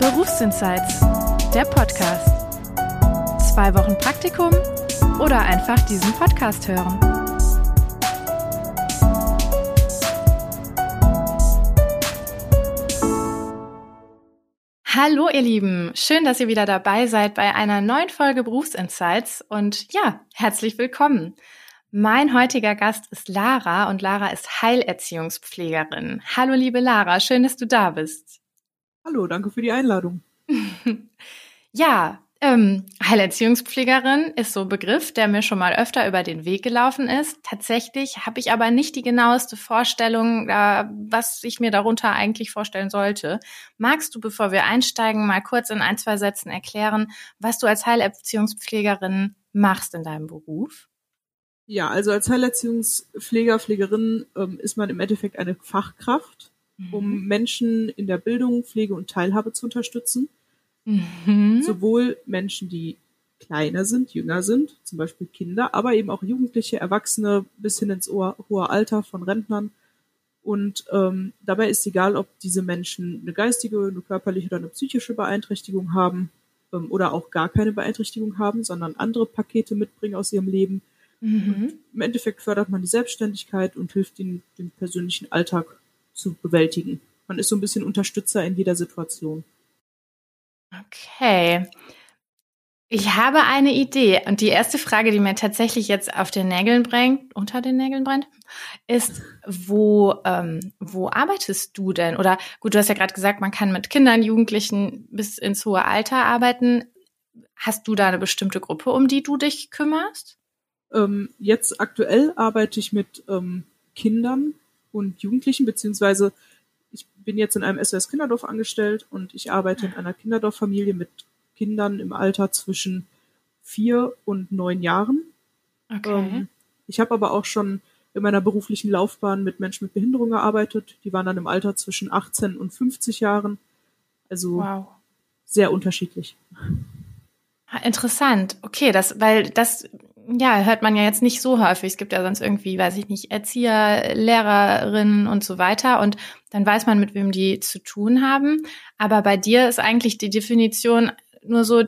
Berufsinsights, der Podcast. Zwei Wochen Praktikum oder einfach diesen Podcast hören. Hallo ihr Lieben, schön, dass ihr wieder dabei seid bei einer neuen Folge Berufsinsights und ja, herzlich willkommen. Mein heutiger Gast ist Lara und Lara ist Heilerziehungspflegerin. Hallo liebe Lara, schön, dass du da bist. Hallo, danke für die Einladung. ja, ähm, Heilerziehungspflegerin ist so ein Begriff, der mir schon mal öfter über den Weg gelaufen ist. Tatsächlich habe ich aber nicht die genaueste Vorstellung, äh, was ich mir darunter eigentlich vorstellen sollte. Magst du, bevor wir einsteigen, mal kurz in ein, zwei Sätzen erklären, was du als Heilerziehungspflegerin machst in deinem Beruf? Ja, also als Heilerziehungspfleger, Pflegerin ähm, ist man im Endeffekt eine Fachkraft um mhm. Menschen in der Bildung, Pflege und Teilhabe zu unterstützen. Mhm. Sowohl Menschen, die kleiner sind, jünger sind, zum Beispiel Kinder, aber eben auch Jugendliche, Erwachsene bis hin ins hohe Alter von Rentnern. Und ähm, dabei ist egal, ob diese Menschen eine geistige, eine körperliche oder eine psychische Beeinträchtigung haben ähm, oder auch gar keine Beeinträchtigung haben, sondern andere Pakete mitbringen aus ihrem Leben. Mhm. Im Endeffekt fördert man die Selbstständigkeit und hilft ihnen, den persönlichen Alltag zu bewältigen. Man ist so ein bisschen Unterstützer in jeder Situation. Okay. Ich habe eine Idee und die erste Frage, die mir tatsächlich jetzt auf den Nägeln brennt, unter den Nägeln brennt, ist, wo, ähm, wo arbeitest du denn? Oder gut, du hast ja gerade gesagt, man kann mit Kindern, Jugendlichen bis ins hohe Alter arbeiten. Hast du da eine bestimmte Gruppe, um die du dich kümmerst? Ähm, jetzt aktuell arbeite ich mit ähm, Kindern und Jugendlichen, beziehungsweise ich bin jetzt in einem SOS Kinderdorf angestellt und ich arbeite in einer Kinderdorffamilie mit Kindern im Alter zwischen vier und neun Jahren. Okay. Ähm, ich habe aber auch schon in meiner beruflichen Laufbahn mit Menschen mit Behinderung gearbeitet. Die waren dann im Alter zwischen 18 und 50 Jahren. Also wow. sehr unterschiedlich. Interessant. Okay, das, weil das ja, hört man ja jetzt nicht so häufig. Es gibt ja sonst irgendwie, weiß ich nicht, Erzieher, Lehrerinnen und so weiter. Und dann weiß man, mit wem die zu tun haben. Aber bei dir ist eigentlich die Definition nur so,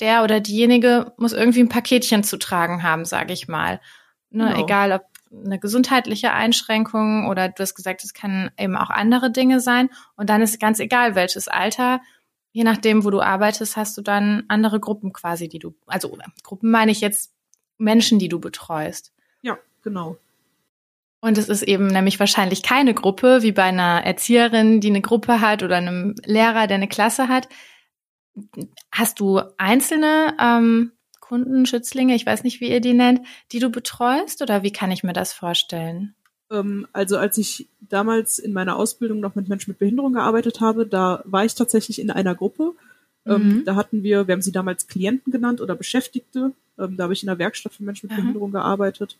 der oder diejenige muss irgendwie ein Paketchen zu tragen haben, sage ich mal. Ne, genau. Egal ob eine gesundheitliche Einschränkung oder du hast gesagt, es kann eben auch andere Dinge sein. Und dann ist ganz egal, welches Alter. Je nachdem, wo du arbeitest, hast du dann andere Gruppen quasi, die du, also Gruppen meine ich jetzt Menschen, die du betreust. Ja, genau. Und es ist eben nämlich wahrscheinlich keine Gruppe, wie bei einer Erzieherin, die eine Gruppe hat oder einem Lehrer, der eine Klasse hat. Hast du einzelne ähm, Kunden, Schützlinge, ich weiß nicht, wie ihr die nennt, die du betreust oder wie kann ich mir das vorstellen? Ähm, also als ich damals in meiner Ausbildung noch mit Menschen mit Behinderung gearbeitet habe, da war ich tatsächlich in einer Gruppe. Ähm, mhm. da hatten wir, wir haben sie damals Klienten genannt oder Beschäftigte, ähm, da habe ich in der Werkstatt für Menschen mit Aha. Behinderung gearbeitet.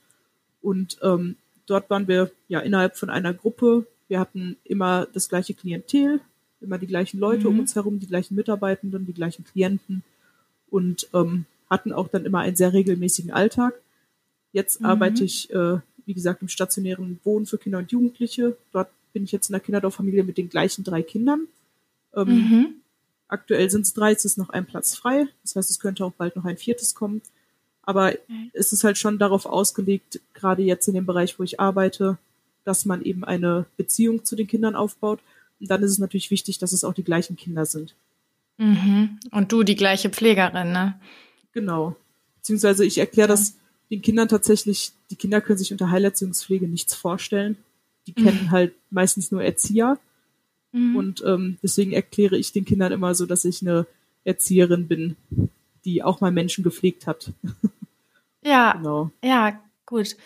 Und ähm, dort waren wir ja innerhalb von einer Gruppe. Wir hatten immer das gleiche Klientel, immer die gleichen Leute mhm. um uns herum, die gleichen Mitarbeitenden, die gleichen Klienten und ähm, hatten auch dann immer einen sehr regelmäßigen Alltag. Jetzt mhm. arbeite ich, äh, wie gesagt, im stationären Wohnen für Kinder und Jugendliche. Dort bin ich jetzt in der Kinderdorffamilie mit den gleichen drei Kindern. Ähm, mhm. Aktuell sind es drei, es ist noch ein Platz frei. Das heißt, es könnte auch bald noch ein viertes kommen. Aber es ist halt schon darauf ausgelegt, gerade jetzt in dem Bereich, wo ich arbeite, dass man eben eine Beziehung zu den Kindern aufbaut. Und dann ist es natürlich wichtig, dass es auch die gleichen Kinder sind. Mhm. Und du die gleiche Pflegerin, ne? Genau. Beziehungsweise ich erkläre das den Kindern tatsächlich, die Kinder können sich unter Heilerziehungspflege nichts vorstellen. Die mhm. kennen halt meistens nur Erzieher. Mhm. Und ähm, deswegen erkläre ich den Kindern immer so, dass ich eine Erzieherin bin, die auch mal Menschen gepflegt hat. Ja, genau. ja, gut.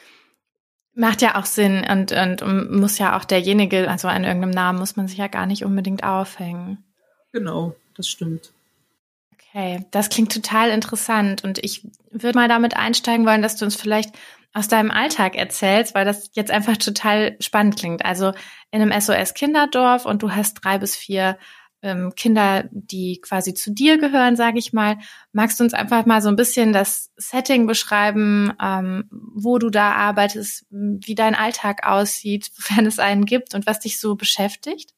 Macht ja auch Sinn und, und, muss ja auch derjenige, also an irgendeinem Namen muss man sich ja gar nicht unbedingt aufhängen. Genau, das stimmt. Okay, das klingt total interessant und ich würde mal damit einsteigen wollen, dass du uns vielleicht aus deinem Alltag erzählst, weil das jetzt einfach total spannend klingt. Also in einem SOS Kinderdorf und du hast drei bis vier ähm, Kinder, die quasi zu dir gehören, sage ich mal. Magst du uns einfach mal so ein bisschen das Setting beschreiben, ähm, wo du da arbeitest, wie dein Alltag aussieht, wofern es einen gibt und was dich so beschäftigt?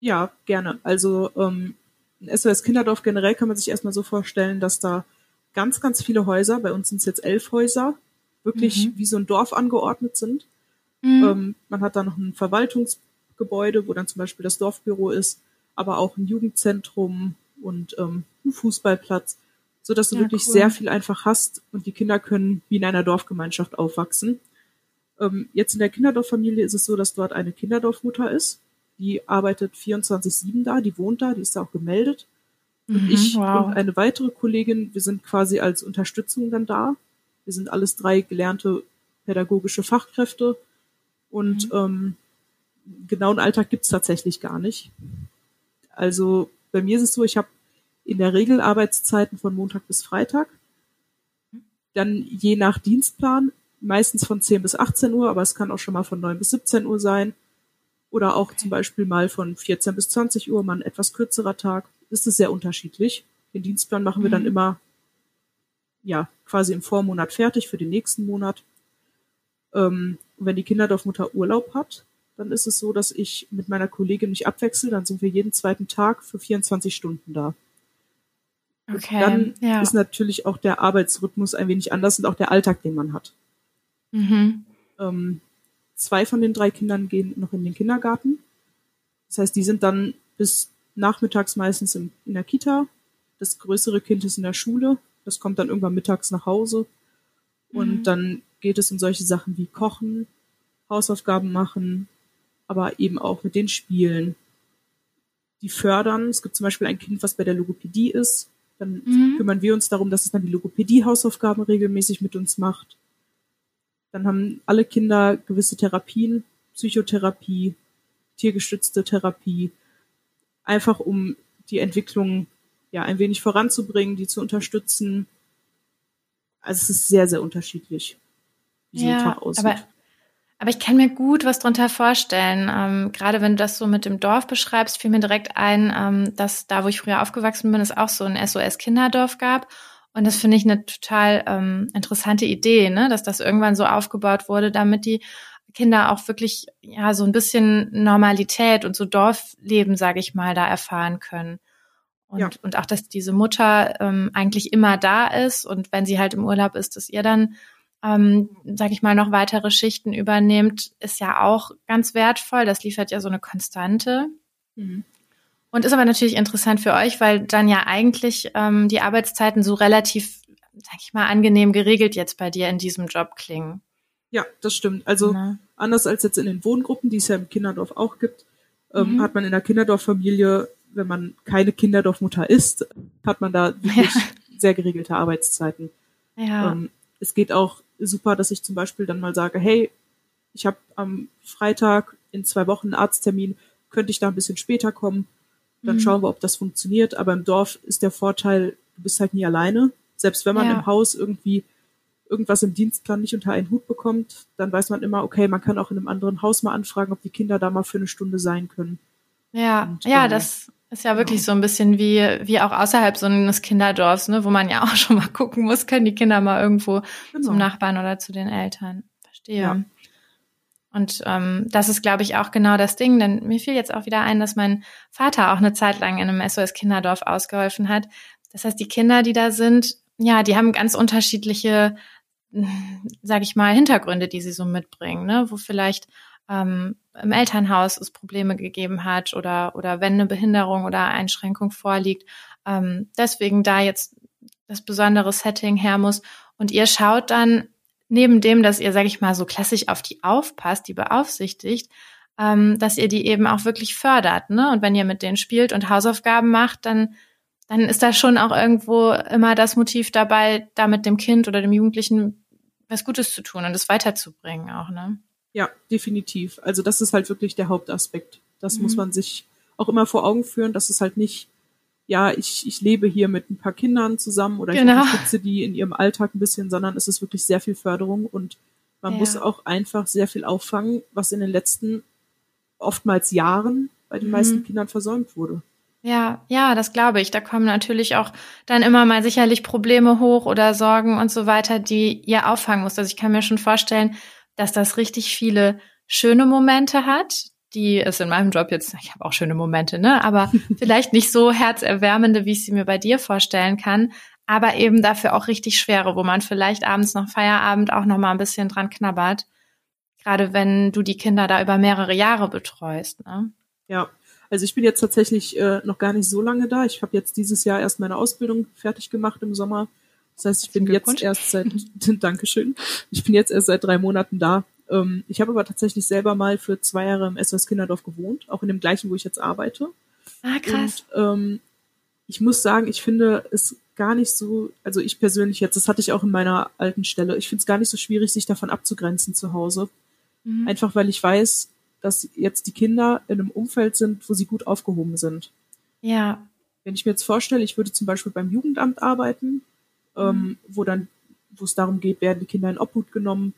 Ja, gerne. Also ähm, ein SOS Kinderdorf generell kann man sich erstmal so vorstellen, dass da ganz, ganz viele Häuser, bei uns sind es jetzt elf Häuser, wirklich mhm. wie so ein Dorf angeordnet sind. Mhm. Ähm, man hat da noch ein Verwaltungsgebäude, wo dann zum Beispiel das Dorfbüro ist, aber auch ein Jugendzentrum und ähm, ein Fußballplatz, so dass du ja, wirklich cool. sehr viel einfach hast und die Kinder können wie in einer Dorfgemeinschaft aufwachsen. Ähm, jetzt in der Kinderdorffamilie ist es so, dass dort eine Kinderdorfmutter ist. Die arbeitet 24-7 da, die wohnt da, die ist da auch gemeldet. Und mhm, ich wow. und eine weitere Kollegin, wir sind quasi als Unterstützung dann da. Wir sind alles drei gelernte pädagogische Fachkräfte und mhm. ähm, genauen Alltag gibt's tatsächlich gar nicht. Also bei mir ist es so, ich habe in der Regel Arbeitszeiten von Montag bis Freitag. Dann je nach Dienstplan, meistens von 10 bis 18 Uhr, aber es kann auch schon mal von 9 bis 17 Uhr sein. Oder auch okay. zum Beispiel mal von 14 bis 20 Uhr, mal ein etwas kürzerer Tag. Ist es sehr unterschiedlich. Den Dienstplan machen wir dann mhm. immer, ja, quasi im Vormonat fertig für den nächsten Monat. Ähm, wenn die Kinderdorfmutter Urlaub hat, dann ist es so, dass ich mit meiner Kollegin mich abwechsel. Dann sind wir jeden zweiten Tag für 24 Stunden da. Okay, dann ja. ist natürlich auch der Arbeitsrhythmus ein wenig anders und auch der Alltag, den man hat. Mhm. Ähm, zwei von den drei Kindern gehen noch in den Kindergarten. Das heißt, die sind dann bis nachmittags meistens in, in der Kita. Das größere Kind ist in der Schule. Das kommt dann irgendwann mittags nach Hause. Und mhm. dann geht es um solche Sachen wie Kochen, Hausaufgaben machen, aber eben auch mit den Spielen. Die fördern. Es gibt zum Beispiel ein Kind, was bei der Logopädie ist. Dann mhm. kümmern wir uns darum, dass es dann die Logopädie-Hausaufgaben regelmäßig mit uns macht. Dann haben alle Kinder gewisse Therapien, Psychotherapie, tiergestützte Therapie, einfach um die Entwicklung ja ein wenig voranzubringen, die zu unterstützen. Also es ist sehr, sehr unterschiedlich, wie ja, so ein Tag aussieht. Aber, aber ich kann mir gut was drunter vorstellen. Ähm, gerade wenn du das so mit dem Dorf beschreibst, fiel mir direkt ein, ähm, dass da, wo ich früher aufgewachsen bin, es auch so ein SOS-Kinderdorf gab. Und das finde ich eine total ähm, interessante Idee, ne? dass das irgendwann so aufgebaut wurde, damit die Kinder auch wirklich ja so ein bisschen Normalität und so Dorfleben, sage ich mal, da erfahren können. Und, ja. und auch, dass diese Mutter ähm, eigentlich immer da ist und wenn sie halt im Urlaub ist, dass ihr dann, ähm, sage ich mal, noch weitere Schichten übernehmt, ist ja auch ganz wertvoll. Das liefert ja so eine Konstante. Mhm. Und ist aber natürlich interessant für euch, weil dann ja eigentlich ähm, die Arbeitszeiten so relativ, sag ich mal, angenehm geregelt jetzt bei dir in diesem Job klingen. Ja, das stimmt. Also ja. anders als jetzt in den Wohngruppen, die es ja im Kinderdorf auch gibt, ähm, mhm. hat man in der Kinderdorffamilie, wenn man keine Kinderdorfmutter ist, hat man da wirklich ja. sehr geregelte Arbeitszeiten. Ja. Ähm, es geht auch super, dass ich zum Beispiel dann mal sage, hey, ich habe am Freitag in zwei Wochen einen Arzttermin, könnte ich da ein bisschen später kommen? Dann mhm. schauen wir, ob das funktioniert. Aber im Dorf ist der Vorteil, du bist halt nie alleine. Selbst wenn man ja. im Haus irgendwie irgendwas im Dienstplan nicht unter einen Hut bekommt, dann weiß man immer, okay, man kann auch in einem anderen Haus mal anfragen, ob die Kinder da mal für eine Stunde sein können. Ja, Und, ja, äh, das ist ja wirklich so ein bisschen wie, wie auch außerhalb so eines Kinderdorfs, ne, wo man ja auch schon mal gucken muss, können die Kinder mal irgendwo genau. zum Nachbarn oder zu den Eltern. Verstehe. Ja. Und ähm, das ist, glaube ich, auch genau das Ding, denn mir fiel jetzt auch wieder ein, dass mein Vater auch eine Zeit lang in einem SOS-Kinderdorf ausgeholfen hat. Das heißt, die Kinder, die da sind, ja, die haben ganz unterschiedliche, sage ich mal, Hintergründe, die sie so mitbringen, ne? wo vielleicht ähm, im Elternhaus es Probleme gegeben hat oder oder wenn eine Behinderung oder Einschränkung vorliegt, ähm, deswegen da jetzt das besondere Setting her muss. Und ihr schaut dann neben dem, dass ihr, sage ich mal, so klassisch auf die aufpasst, die beaufsichtigt, ähm, dass ihr die eben auch wirklich fördert. Ne? Und wenn ihr mit denen spielt und Hausaufgaben macht, dann, dann ist da schon auch irgendwo immer das Motiv dabei, da mit dem Kind oder dem Jugendlichen was Gutes zu tun und es weiterzubringen auch. Ne? Ja, definitiv. Also das ist halt wirklich der Hauptaspekt. Das mhm. muss man sich auch immer vor Augen führen, dass es halt nicht ja, ich, ich lebe hier mit ein paar Kindern zusammen oder genau. ich unterstütze die in ihrem Alltag ein bisschen, sondern es ist wirklich sehr viel Förderung und man ja. muss auch einfach sehr viel auffangen, was in den letzten oftmals Jahren bei den mhm. meisten Kindern versäumt wurde. Ja, ja, das glaube ich. Da kommen natürlich auch dann immer mal sicherlich Probleme hoch oder Sorgen und so weiter, die ihr auffangen muss. Also ich kann mir schon vorstellen, dass das richtig viele schöne Momente hat, die ist in meinem Job jetzt, ich habe auch schöne Momente, ne, aber vielleicht nicht so herzerwärmende, wie ich sie mir bei dir vorstellen kann, aber eben dafür auch richtig schwere, wo man vielleicht abends nach Feierabend auch noch mal ein bisschen dran knabbert. Gerade wenn du die Kinder da über mehrere Jahre betreust, ne? Ja, also ich bin jetzt tatsächlich äh, noch gar nicht so lange da. Ich habe jetzt dieses Jahr erst meine Ausbildung fertig gemacht im Sommer. Das heißt, ich bin jetzt erst seit Dankeschön. Ich bin jetzt erst seit drei Monaten da. Ähm, ich habe aber tatsächlich selber mal für zwei Jahre im SOS Kinderdorf gewohnt, auch in dem gleichen, wo ich jetzt arbeite. Ah, krass. Und, ähm, ich muss sagen, ich finde es gar nicht so, also ich persönlich jetzt, das hatte ich auch in meiner alten Stelle, ich finde es gar nicht so schwierig, sich davon abzugrenzen zu Hause. Mhm. Einfach weil ich weiß, dass jetzt die Kinder in einem Umfeld sind, wo sie gut aufgehoben sind. Ja. Wenn ich mir jetzt vorstelle, ich würde zum Beispiel beim Jugendamt arbeiten, ähm, mhm. wo dann, wo es darum geht, werden die Kinder in Obhut genommen,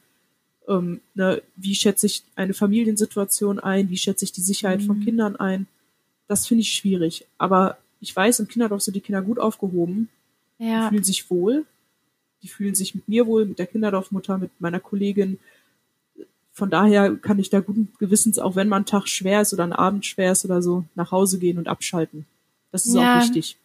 ähm, ne, wie schätze ich eine Familiensituation ein, wie schätze ich die Sicherheit mhm. von Kindern ein, das finde ich schwierig. Aber ich weiß, im Kinderdorf sind die Kinder gut aufgehoben, ja. die fühlen sich wohl, die fühlen sich mit mir wohl, mit der Kinderdorfmutter, mit meiner Kollegin, von daher kann ich da guten Gewissens, auch wenn man Tag schwer ist oder ein Abend schwer ist oder so, nach Hause gehen und abschalten. Das ist ja, auch wichtig.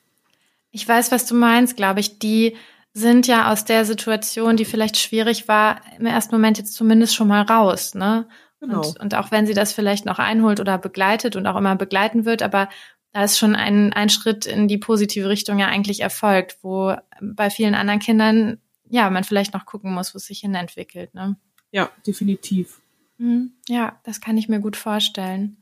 Ich weiß, was du meinst, glaube ich. Die sind ja aus der Situation, die vielleicht schwierig war, im ersten Moment jetzt zumindest schon mal raus, ne? Genau. Und, und auch wenn sie das vielleicht noch einholt oder begleitet und auch immer begleiten wird, aber da ist schon ein, ein Schritt in die positive Richtung ja eigentlich erfolgt, wo bei vielen anderen Kindern, ja, man vielleicht noch gucken muss, wo es sich hin entwickelt, ne? Ja, definitiv. Mhm. Ja, das kann ich mir gut vorstellen.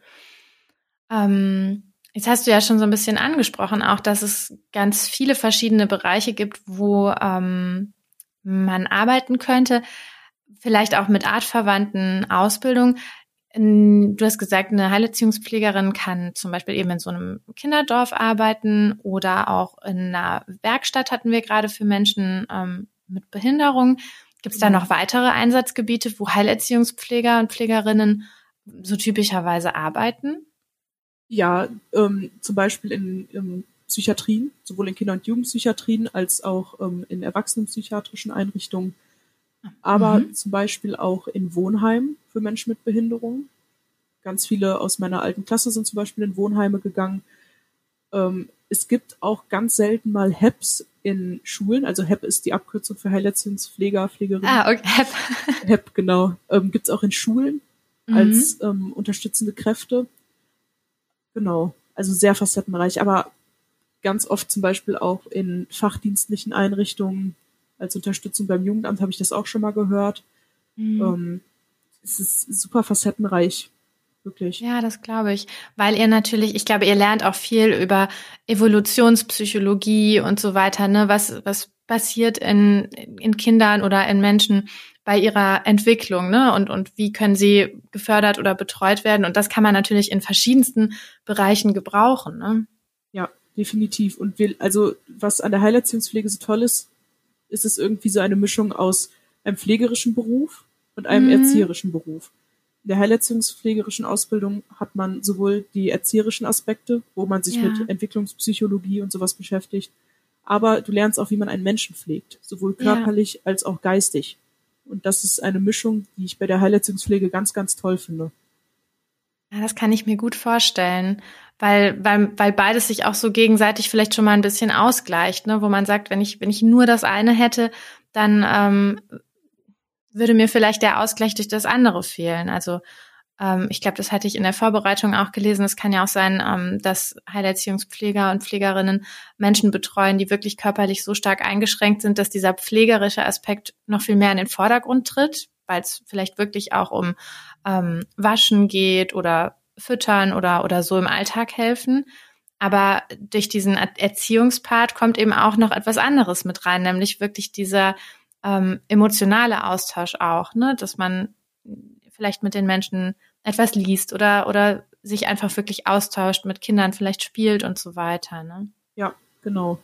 Ähm, jetzt hast du ja schon so ein bisschen angesprochen, auch dass es ganz viele verschiedene Bereiche gibt, wo ähm, man arbeiten könnte, vielleicht auch mit artverwandten Ausbildungen. Du hast gesagt, eine Heilerziehungspflegerin kann zum Beispiel eben in so einem Kinderdorf arbeiten oder auch in einer Werkstatt hatten wir gerade für Menschen ähm, mit Behinderung. Gibt es da noch weitere Einsatzgebiete, wo Heilerziehungspfleger und Pflegerinnen so typischerweise arbeiten? Ja, ähm, zum Beispiel in, in Psychiatrien, sowohl in Kinder- und Jugendpsychiatrien als auch ähm, in erwachsenenpsychiatrischen Einrichtungen, aber mhm. zum Beispiel auch in Wohnheimen für Menschen mit Behinderung. Ganz viele aus meiner alten Klasse sind zum Beispiel in Wohnheime gegangen. Ähm, es gibt auch ganz selten mal HEPs in Schulen, also HEP ist die Abkürzung für Heilerziehungspfleger, Pflegerinnen. Ah, okay, HEP. HEP, genau. Ähm, Gibt es auch in Schulen mhm. als ähm, unterstützende Kräfte. Genau, also sehr facettenreich, aber ganz oft zum Beispiel auch in fachdienstlichen Einrichtungen als Unterstützung beim Jugendamt habe ich das auch schon mal gehört. Mhm. Ähm, es ist super facettenreich wirklich. Ja, das glaube ich. Weil ihr natürlich, ich glaube, ihr lernt auch viel über Evolutionspsychologie und so weiter, ne? Was, was passiert in, in Kindern oder in Menschen bei ihrer Entwicklung, ne? Und, und wie können sie gefördert oder betreut werden? Und das kann man natürlich in verschiedensten Bereichen gebrauchen, ne? Ja, definitiv. Und wir, also, was an der Heilerziehungspflege so toll ist, ist es irgendwie so eine Mischung aus einem pflegerischen Beruf und einem mhm. erzieherischen Beruf. In der heilerziehungspflegerischen Ausbildung hat man sowohl die erzieherischen Aspekte, wo man sich ja. mit Entwicklungspsychologie und sowas beschäftigt, aber du lernst auch, wie man einen Menschen pflegt, sowohl körperlich ja. als auch geistig. Und das ist eine Mischung, die ich bei der Heilerziehungspflege ganz, ganz toll finde. Ja, das kann ich mir gut vorstellen, weil, weil, weil beides sich auch so gegenseitig vielleicht schon mal ein bisschen ausgleicht, ne? wo man sagt, wenn ich, wenn ich nur das eine hätte, dann ähm, würde mir vielleicht der Ausgleich durch das andere fehlen. Also ähm, ich glaube, das hatte ich in der Vorbereitung auch gelesen. Es kann ja auch sein, ähm, dass Heilerziehungspfleger und Pflegerinnen Menschen betreuen, die wirklich körperlich so stark eingeschränkt sind, dass dieser pflegerische Aspekt noch viel mehr in den Vordergrund tritt, weil es vielleicht wirklich auch um ähm, Waschen geht oder Füttern oder, oder so im Alltag helfen. Aber durch diesen Erziehungspart kommt eben auch noch etwas anderes mit rein, nämlich wirklich dieser ähm, emotionale Austausch auch, ne? dass man vielleicht mit den Menschen etwas liest oder, oder sich einfach wirklich austauscht, mit Kindern vielleicht spielt und so weiter. Ne? Ja, genau.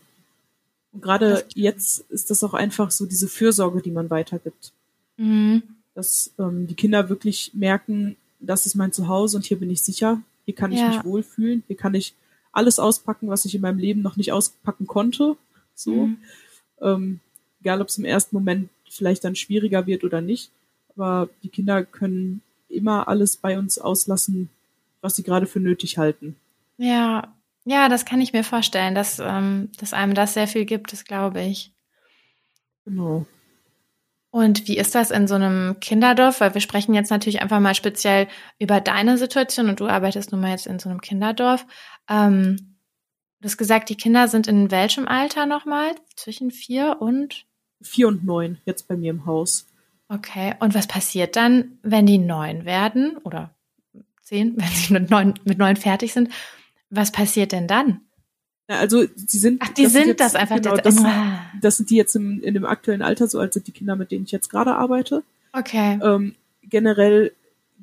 Und gerade jetzt ist das auch einfach so diese Fürsorge, die man weitergibt. Mhm. Dass ähm, die Kinder wirklich merken, das ist mein Zuhause und hier bin ich sicher, hier kann ich ja. mich wohlfühlen, hier kann ich alles auspacken, was ich in meinem Leben noch nicht auspacken konnte. So. Mhm. Ähm, egal ob es im ersten Moment vielleicht dann schwieriger wird oder nicht. Aber die Kinder können immer alles bei uns auslassen, was sie gerade für nötig halten. Ja, ja, das kann ich mir vorstellen, dass, ähm, dass einem das sehr viel gibt, das glaube ich. Genau. Und wie ist das in so einem Kinderdorf? Weil wir sprechen jetzt natürlich einfach mal speziell über deine Situation und du arbeitest nun mal jetzt in so einem Kinderdorf. Ähm, du hast gesagt, die Kinder sind in welchem Alter nochmal? Zwischen vier und? Vier und neun, jetzt bei mir im Haus. Okay. Und was passiert dann, wenn die neun werden oder zehn, wenn sie mit neun, mit neun fertig sind? Was passiert denn dann? Also sie sind. Ach, die sind, jetzt, das einfach. Genau, das, das, sind die jetzt im, in dem aktuellen Alter, so als sind die Kinder, mit denen ich jetzt gerade arbeite. Okay. Ähm, generell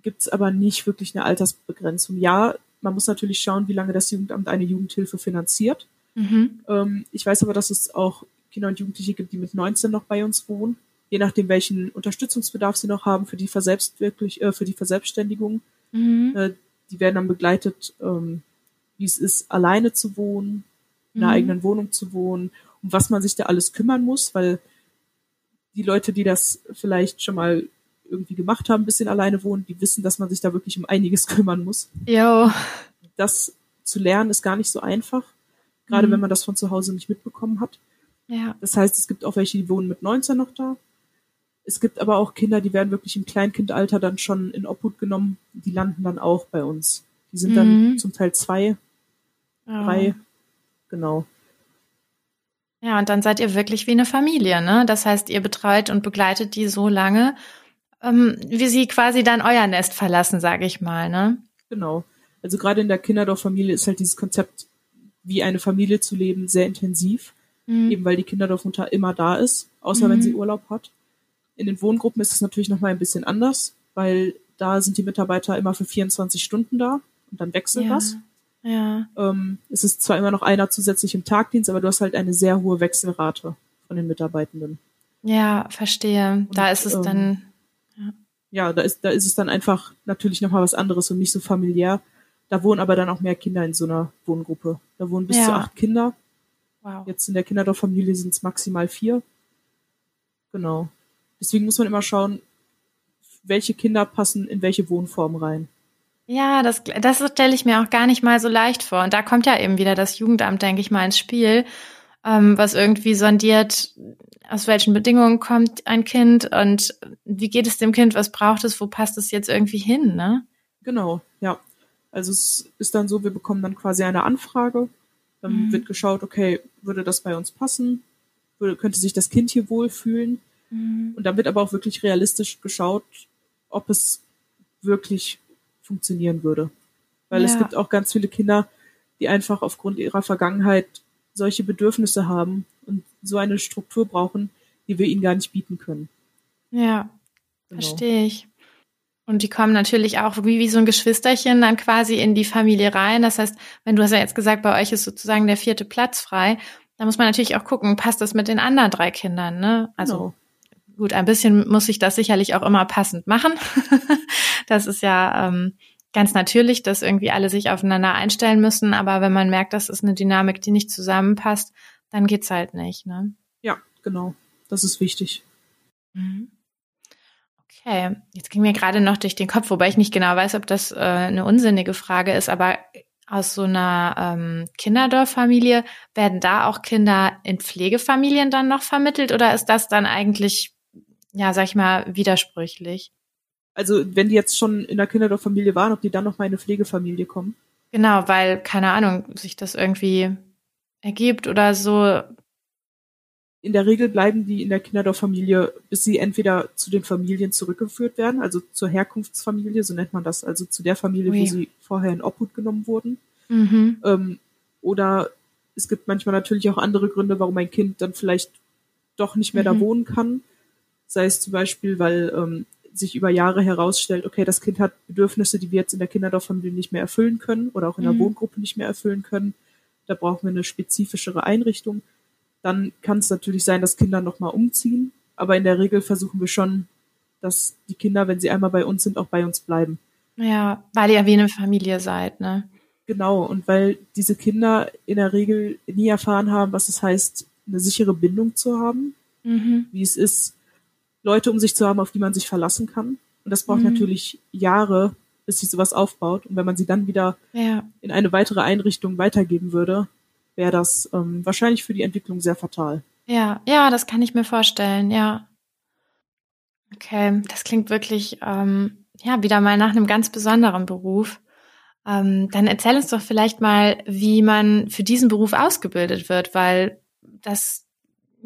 gibt's aber nicht wirklich eine Altersbegrenzung. Ja, man muss natürlich schauen, wie lange das Jugendamt eine Jugendhilfe finanziert. Mhm. Ähm, ich weiß aber, dass es auch Kinder und Jugendliche gibt, die mit 19 noch bei uns wohnen. Je nachdem, welchen Unterstützungsbedarf sie noch haben für die Verselbstwirklich, äh, für die Verselbstständigung. Mhm. Äh, die werden dann begleitet, ähm, wie es ist, alleine zu wohnen, in einer mhm. eigenen Wohnung zu wohnen, um was man sich da alles kümmern muss, weil die Leute, die das vielleicht schon mal irgendwie gemacht haben, ein bisschen alleine wohnen, die wissen, dass man sich da wirklich um einiges kümmern muss. Jo. Das zu lernen ist gar nicht so einfach, gerade mhm. wenn man das von zu Hause nicht mitbekommen hat. Ja. Das heißt, es gibt auch welche, die wohnen mit 19 noch da. Es gibt aber auch Kinder, die werden wirklich im Kleinkindalter dann schon in Obhut genommen. Die landen dann auch bei uns. Die sind mhm. dann zum Teil zwei, oh. drei, Genau. Ja, und dann seid ihr wirklich wie eine Familie, ne? Das heißt, ihr betreut und begleitet die so lange, ähm, wie sie quasi dann euer Nest verlassen, sage ich mal, ne? Genau. Also gerade in der Kinderdorffamilie ist halt dieses Konzept, wie eine Familie zu leben, sehr intensiv. Mhm. Eben weil die Kinderdorfmutter immer da ist, außer mhm. wenn sie Urlaub hat. In den Wohngruppen ist es natürlich nochmal ein bisschen anders, weil da sind die Mitarbeiter immer für 24 Stunden da und dann wechselt ja. das. Ja. Ähm, es ist zwar immer noch einer zusätzlich im Tagdienst, aber du hast halt eine sehr hohe Wechselrate von den Mitarbeitenden. Ja, verstehe. Und, da ist es ähm, dann. Ja. ja, da ist, da ist es dann einfach natürlich nochmal was anderes und nicht so familiär. Da wohnen aber dann auch mehr Kinder in so einer Wohngruppe. Da wohnen bis ja. zu acht Kinder. Wow. Jetzt in der Kinderdorffamilie sind es maximal vier. Genau. Deswegen muss man immer schauen, welche Kinder passen in welche Wohnform rein. Ja, das, das stelle ich mir auch gar nicht mal so leicht vor. Und da kommt ja eben wieder das Jugendamt, denke ich mal, ins Spiel, ähm, was irgendwie sondiert, aus welchen Bedingungen kommt ein Kind und wie geht es dem Kind, was braucht es, wo passt es jetzt irgendwie hin, ne? Genau, ja. Also es ist dann so, wir bekommen dann quasi eine Anfrage, dann mhm. wird geschaut, okay, würde das bei uns passen? Würde, könnte sich das Kind hier wohlfühlen? Mhm. Und dann wird aber auch wirklich realistisch geschaut, ob es wirklich funktionieren würde. Weil ja. es gibt auch ganz viele Kinder, die einfach aufgrund ihrer Vergangenheit solche Bedürfnisse haben und so eine Struktur brauchen, die wir ihnen gar nicht bieten können. Ja, genau. verstehe ich. Und die kommen natürlich auch wie, wie so ein Geschwisterchen dann quasi in die Familie rein. Das heißt, wenn du hast ja jetzt gesagt, bei euch ist sozusagen der vierte Platz frei, dann muss man natürlich auch gucken, passt das mit den anderen drei Kindern, ne? Also genau. Gut, ein bisschen muss ich das sicherlich auch immer passend machen. Das ist ja ähm, ganz natürlich, dass irgendwie alle sich aufeinander einstellen müssen. Aber wenn man merkt, das ist eine Dynamik, die nicht zusammenpasst, dann geht's halt nicht. Ne? Ja, genau. Das ist wichtig. Mhm. Okay, jetzt ging mir gerade noch durch den Kopf, wobei ich nicht genau weiß, ob das äh, eine unsinnige Frage ist, aber aus so einer ähm, Kinderdorffamilie werden da auch Kinder in Pflegefamilien dann noch vermittelt oder ist das dann eigentlich, ja, sag ich mal, widersprüchlich? Also wenn die jetzt schon in der Kinderdorffamilie waren, ob die dann noch mal in eine Pflegefamilie kommen. Genau, weil, keine Ahnung, sich das irgendwie ergibt oder so. In der Regel bleiben die in der Kinderdorffamilie, bis sie entweder zu den Familien zurückgeführt werden, also zur Herkunftsfamilie, so nennt man das, also zu der Familie, Ui. wo sie vorher in Obhut genommen wurden. Mhm. Ähm, oder es gibt manchmal natürlich auch andere Gründe, warum ein Kind dann vielleicht doch nicht mehr mhm. da wohnen kann. Sei es zum Beispiel, weil ähm, sich über Jahre herausstellt, okay, das Kind hat Bedürfnisse, die wir jetzt in der Kinderdorffamilie nicht mehr erfüllen können oder auch in der mhm. Wohngruppe nicht mehr erfüllen können. Da brauchen wir eine spezifischere Einrichtung. Dann kann es natürlich sein, dass Kinder nochmal umziehen. Aber in der Regel versuchen wir schon, dass die Kinder, wenn sie einmal bei uns sind, auch bei uns bleiben. Ja, weil ihr wie eine Familie seid, ne? Genau, und weil diese Kinder in der Regel nie erfahren haben, was es heißt, eine sichere Bindung zu haben, mhm. wie es ist, Leute um sich zu haben, auf die man sich verlassen kann. Und das braucht mhm. natürlich Jahre, bis sich sowas aufbaut. Und wenn man sie dann wieder Ja. in eine weitere Einrichtung weitergeben würde, wäre das ähm, wahrscheinlich für die Entwicklung sehr fatal. Ja, ja, das kann ich mir vorstellen, ja. Okay, das klingt wirklich, ähm, ja, wieder mal nach einem ganz besonderen Beruf. Ähm, dann erzähl uns doch vielleicht mal, wie man für diesen Beruf ausgebildet wird, weil das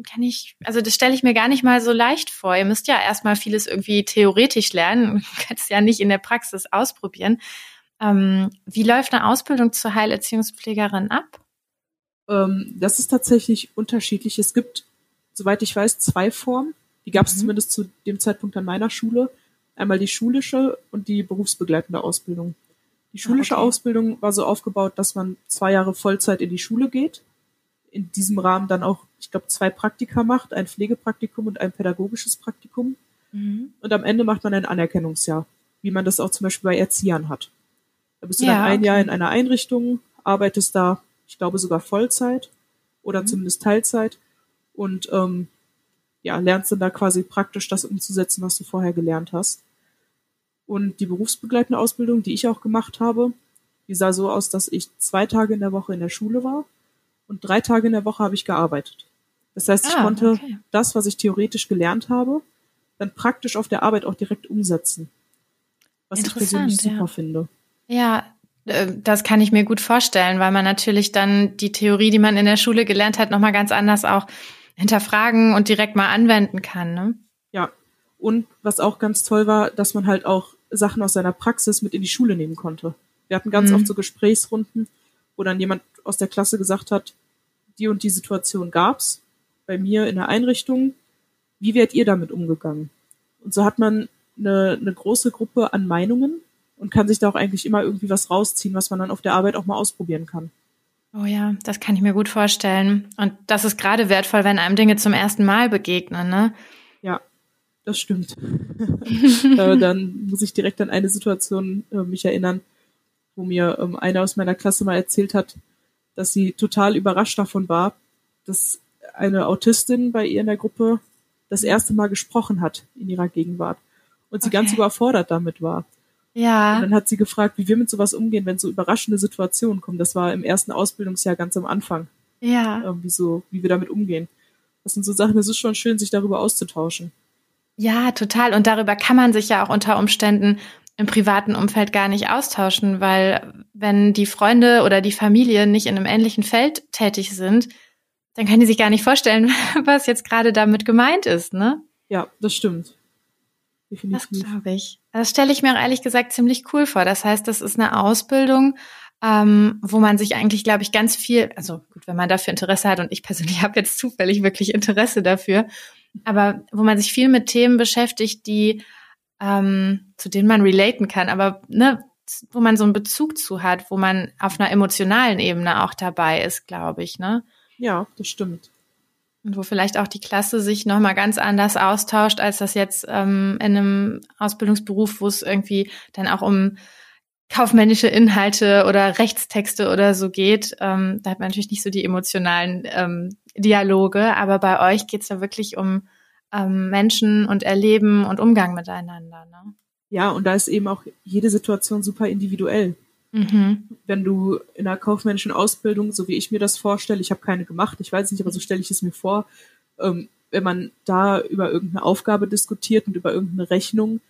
kann ich, also das stelle ich mir gar nicht mal so leicht vor. Ihr müsst ja erstmal vieles irgendwie theoretisch lernen, du kannst es ja nicht in der Praxis ausprobieren. Ähm, wie läuft eine Ausbildung zur Heilerziehungspflegerin ab? Ähm, das ist tatsächlich unterschiedlich. Es gibt, soweit ich weiß, zwei Formen. Die gab es Mhm. zumindest zu dem Zeitpunkt an meiner Schule. Einmal die schulische und die berufsbegleitende Ausbildung. Die schulische Ah, okay. Ausbildung war so aufgebaut, dass man zwei Jahre Vollzeit in die Schule geht. In diesem Rahmen dann auch, ich glaube, zwei Praktika macht, ein Pflegepraktikum und ein pädagogisches Praktikum. Mhm. Und am Ende macht man ein Anerkennungsjahr, wie man das auch zum Beispiel bei Erziehern hat. Da bist du Ja, dann ein okay. Jahr in einer Einrichtung, arbeitest da, ich glaube sogar Vollzeit oder Mhm. zumindest Teilzeit und ähm, ja, lernst dann da quasi praktisch das umzusetzen, was du vorher gelernt hast. Und die berufsbegleitende Ausbildung, die ich auch gemacht habe, die sah so aus, dass ich zwei Tage in der Woche in der Schule war und drei Tage in der Woche habe ich gearbeitet. Das heißt, ich Ah, konnte okay. das, was ich theoretisch gelernt habe, dann praktisch auf der Arbeit auch direkt umsetzen. Was ich persönlich super ja. finde. Ja, äh, das kann ich mir gut vorstellen, weil man natürlich dann die Theorie, die man in der Schule gelernt hat, nochmal ganz anders auch hinterfragen und direkt mal anwenden kann. Ne? Ja. Und was auch ganz toll war, dass man halt auch Sachen aus seiner Praxis mit in die Schule nehmen konnte. Wir hatten ganz Mhm. oft so Gesprächsrunden, wo dann jemand aus der Klasse gesagt hat, die und die Situation gab's bei mir in der Einrichtung. Wie wärt ihr damit umgegangen? Und so hat man eine, eine große Gruppe an Meinungen und kann sich da auch eigentlich immer irgendwie was rausziehen, was man dann auf der Arbeit auch mal ausprobieren kann. Oh ja, das kann ich mir gut vorstellen. Und das ist gerade wertvoll, wenn einem Dinge zum ersten Mal begegnen. Ne? Ja, das stimmt. äh, dann muss ich direkt an eine Situation äh, mich erinnern, wo mir ähm, einer aus meiner Klasse mal erzählt hat, dass sie total überrascht davon war, dass eine Autistin bei ihr in der Gruppe das erste Mal gesprochen hat in ihrer Gegenwart und sie ganz Okay. überfordert damit war. Und Ja, dann hat sie gefragt, wie wir mit sowas umgehen, wenn so überraschende Situationen kommen. Das war im ersten Ausbildungsjahr ganz am Anfang, ja. ähm, wie, so, wie wir damit umgehen. Das sind so Sachen, es ist schon schön, sich darüber auszutauschen. Ja, total. Und darüber kann man sich ja auch unter Umständen im privaten Umfeld gar nicht austauschen, weil wenn die Freunde oder die Familie nicht in einem ähnlichen Feld tätig sind, dann können die sich gar nicht vorstellen, was jetzt gerade damit gemeint ist, ne? Ja, das stimmt. Das Definitiv. glaube ich. Das stelle ich mir auch ehrlich gesagt ziemlich cool vor. Das heißt, das ist eine Ausbildung, ähm, wo man sich eigentlich, glaube ich, ganz viel, also gut, wenn man dafür Interesse hat und ich persönlich habe jetzt zufällig wirklich Interesse dafür, aber wo man sich viel mit Themen beschäftigt, die ähm, zu denen man relaten kann, aber ne, wo man so einen Bezug zu hat, wo man auf einer emotionalen Ebene auch dabei ist, glaube ich, ne? Ja, das stimmt. Und wo vielleicht auch die Klasse sich nochmal ganz anders austauscht, als das jetzt ähm, in einem Ausbildungsberuf, wo es irgendwie dann auch um kaufmännische Inhalte oder Rechtstexte oder so geht. Ähm, da hat man natürlich nicht so die emotionalen ähm, Dialoge, aber bei euch geht's da wirklich um ähm, Menschen und Erleben und Umgang miteinander. Ne? Ja, und da ist eben auch jede Situation super individuell. Mhm. Wenn du in einer kaufmännischen Ausbildung, so wie ich mir das vorstelle, ich habe keine gemacht, ich weiß nicht, aber so stelle ich es mir vor, ähm, wenn man da über irgendeine Aufgabe diskutiert und über irgendeine Rechnung,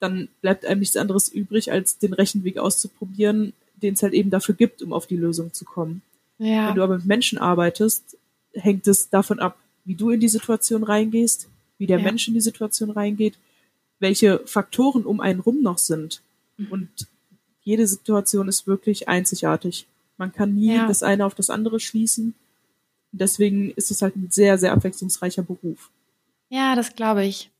dann bleibt einem nichts anderes übrig, als den Rechenweg auszuprobieren, den es halt eben dafür gibt, um auf die Lösung zu kommen. Ja. Wenn du aber mit Menschen arbeitest, hängt es davon ab, wie du in die Situation reingehst, wie der Ja. Mensch in die Situation reingeht, welche Faktoren um einen rum noch sind. Mhm. Und jede Situation ist wirklich einzigartig. Man kann nie Ja. das eine auf das andere schließen. Deswegen ist es halt ein sehr, sehr abwechslungsreicher Beruf. Ja, das glaube ich.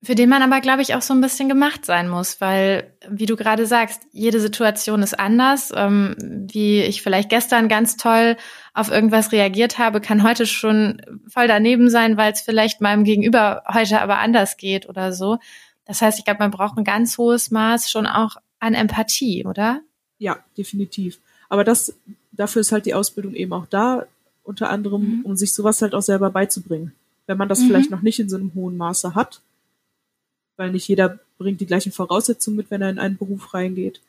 Für den man aber, glaube ich, auch so ein bisschen gemacht sein muss, weil, wie du gerade sagst, jede Situation ist anders. Ähm, wie ich vielleicht gestern ganz toll auf irgendwas reagiert habe, kann heute schon voll daneben sein, weil es vielleicht meinem Gegenüber heute aber anders geht oder so. Das heißt, ich glaube, man braucht ein ganz hohes Maß schon auch an Empathie, oder? Ja, definitiv. Aber das, dafür ist halt die Ausbildung eben auch da, unter anderem, Mhm. um sich sowas halt auch selber beizubringen. Wenn man das Mhm. vielleicht noch nicht in so einem hohen Maße hat, weil nicht jeder bringt die gleichen Voraussetzungen mit, wenn er in einen Beruf reingeht.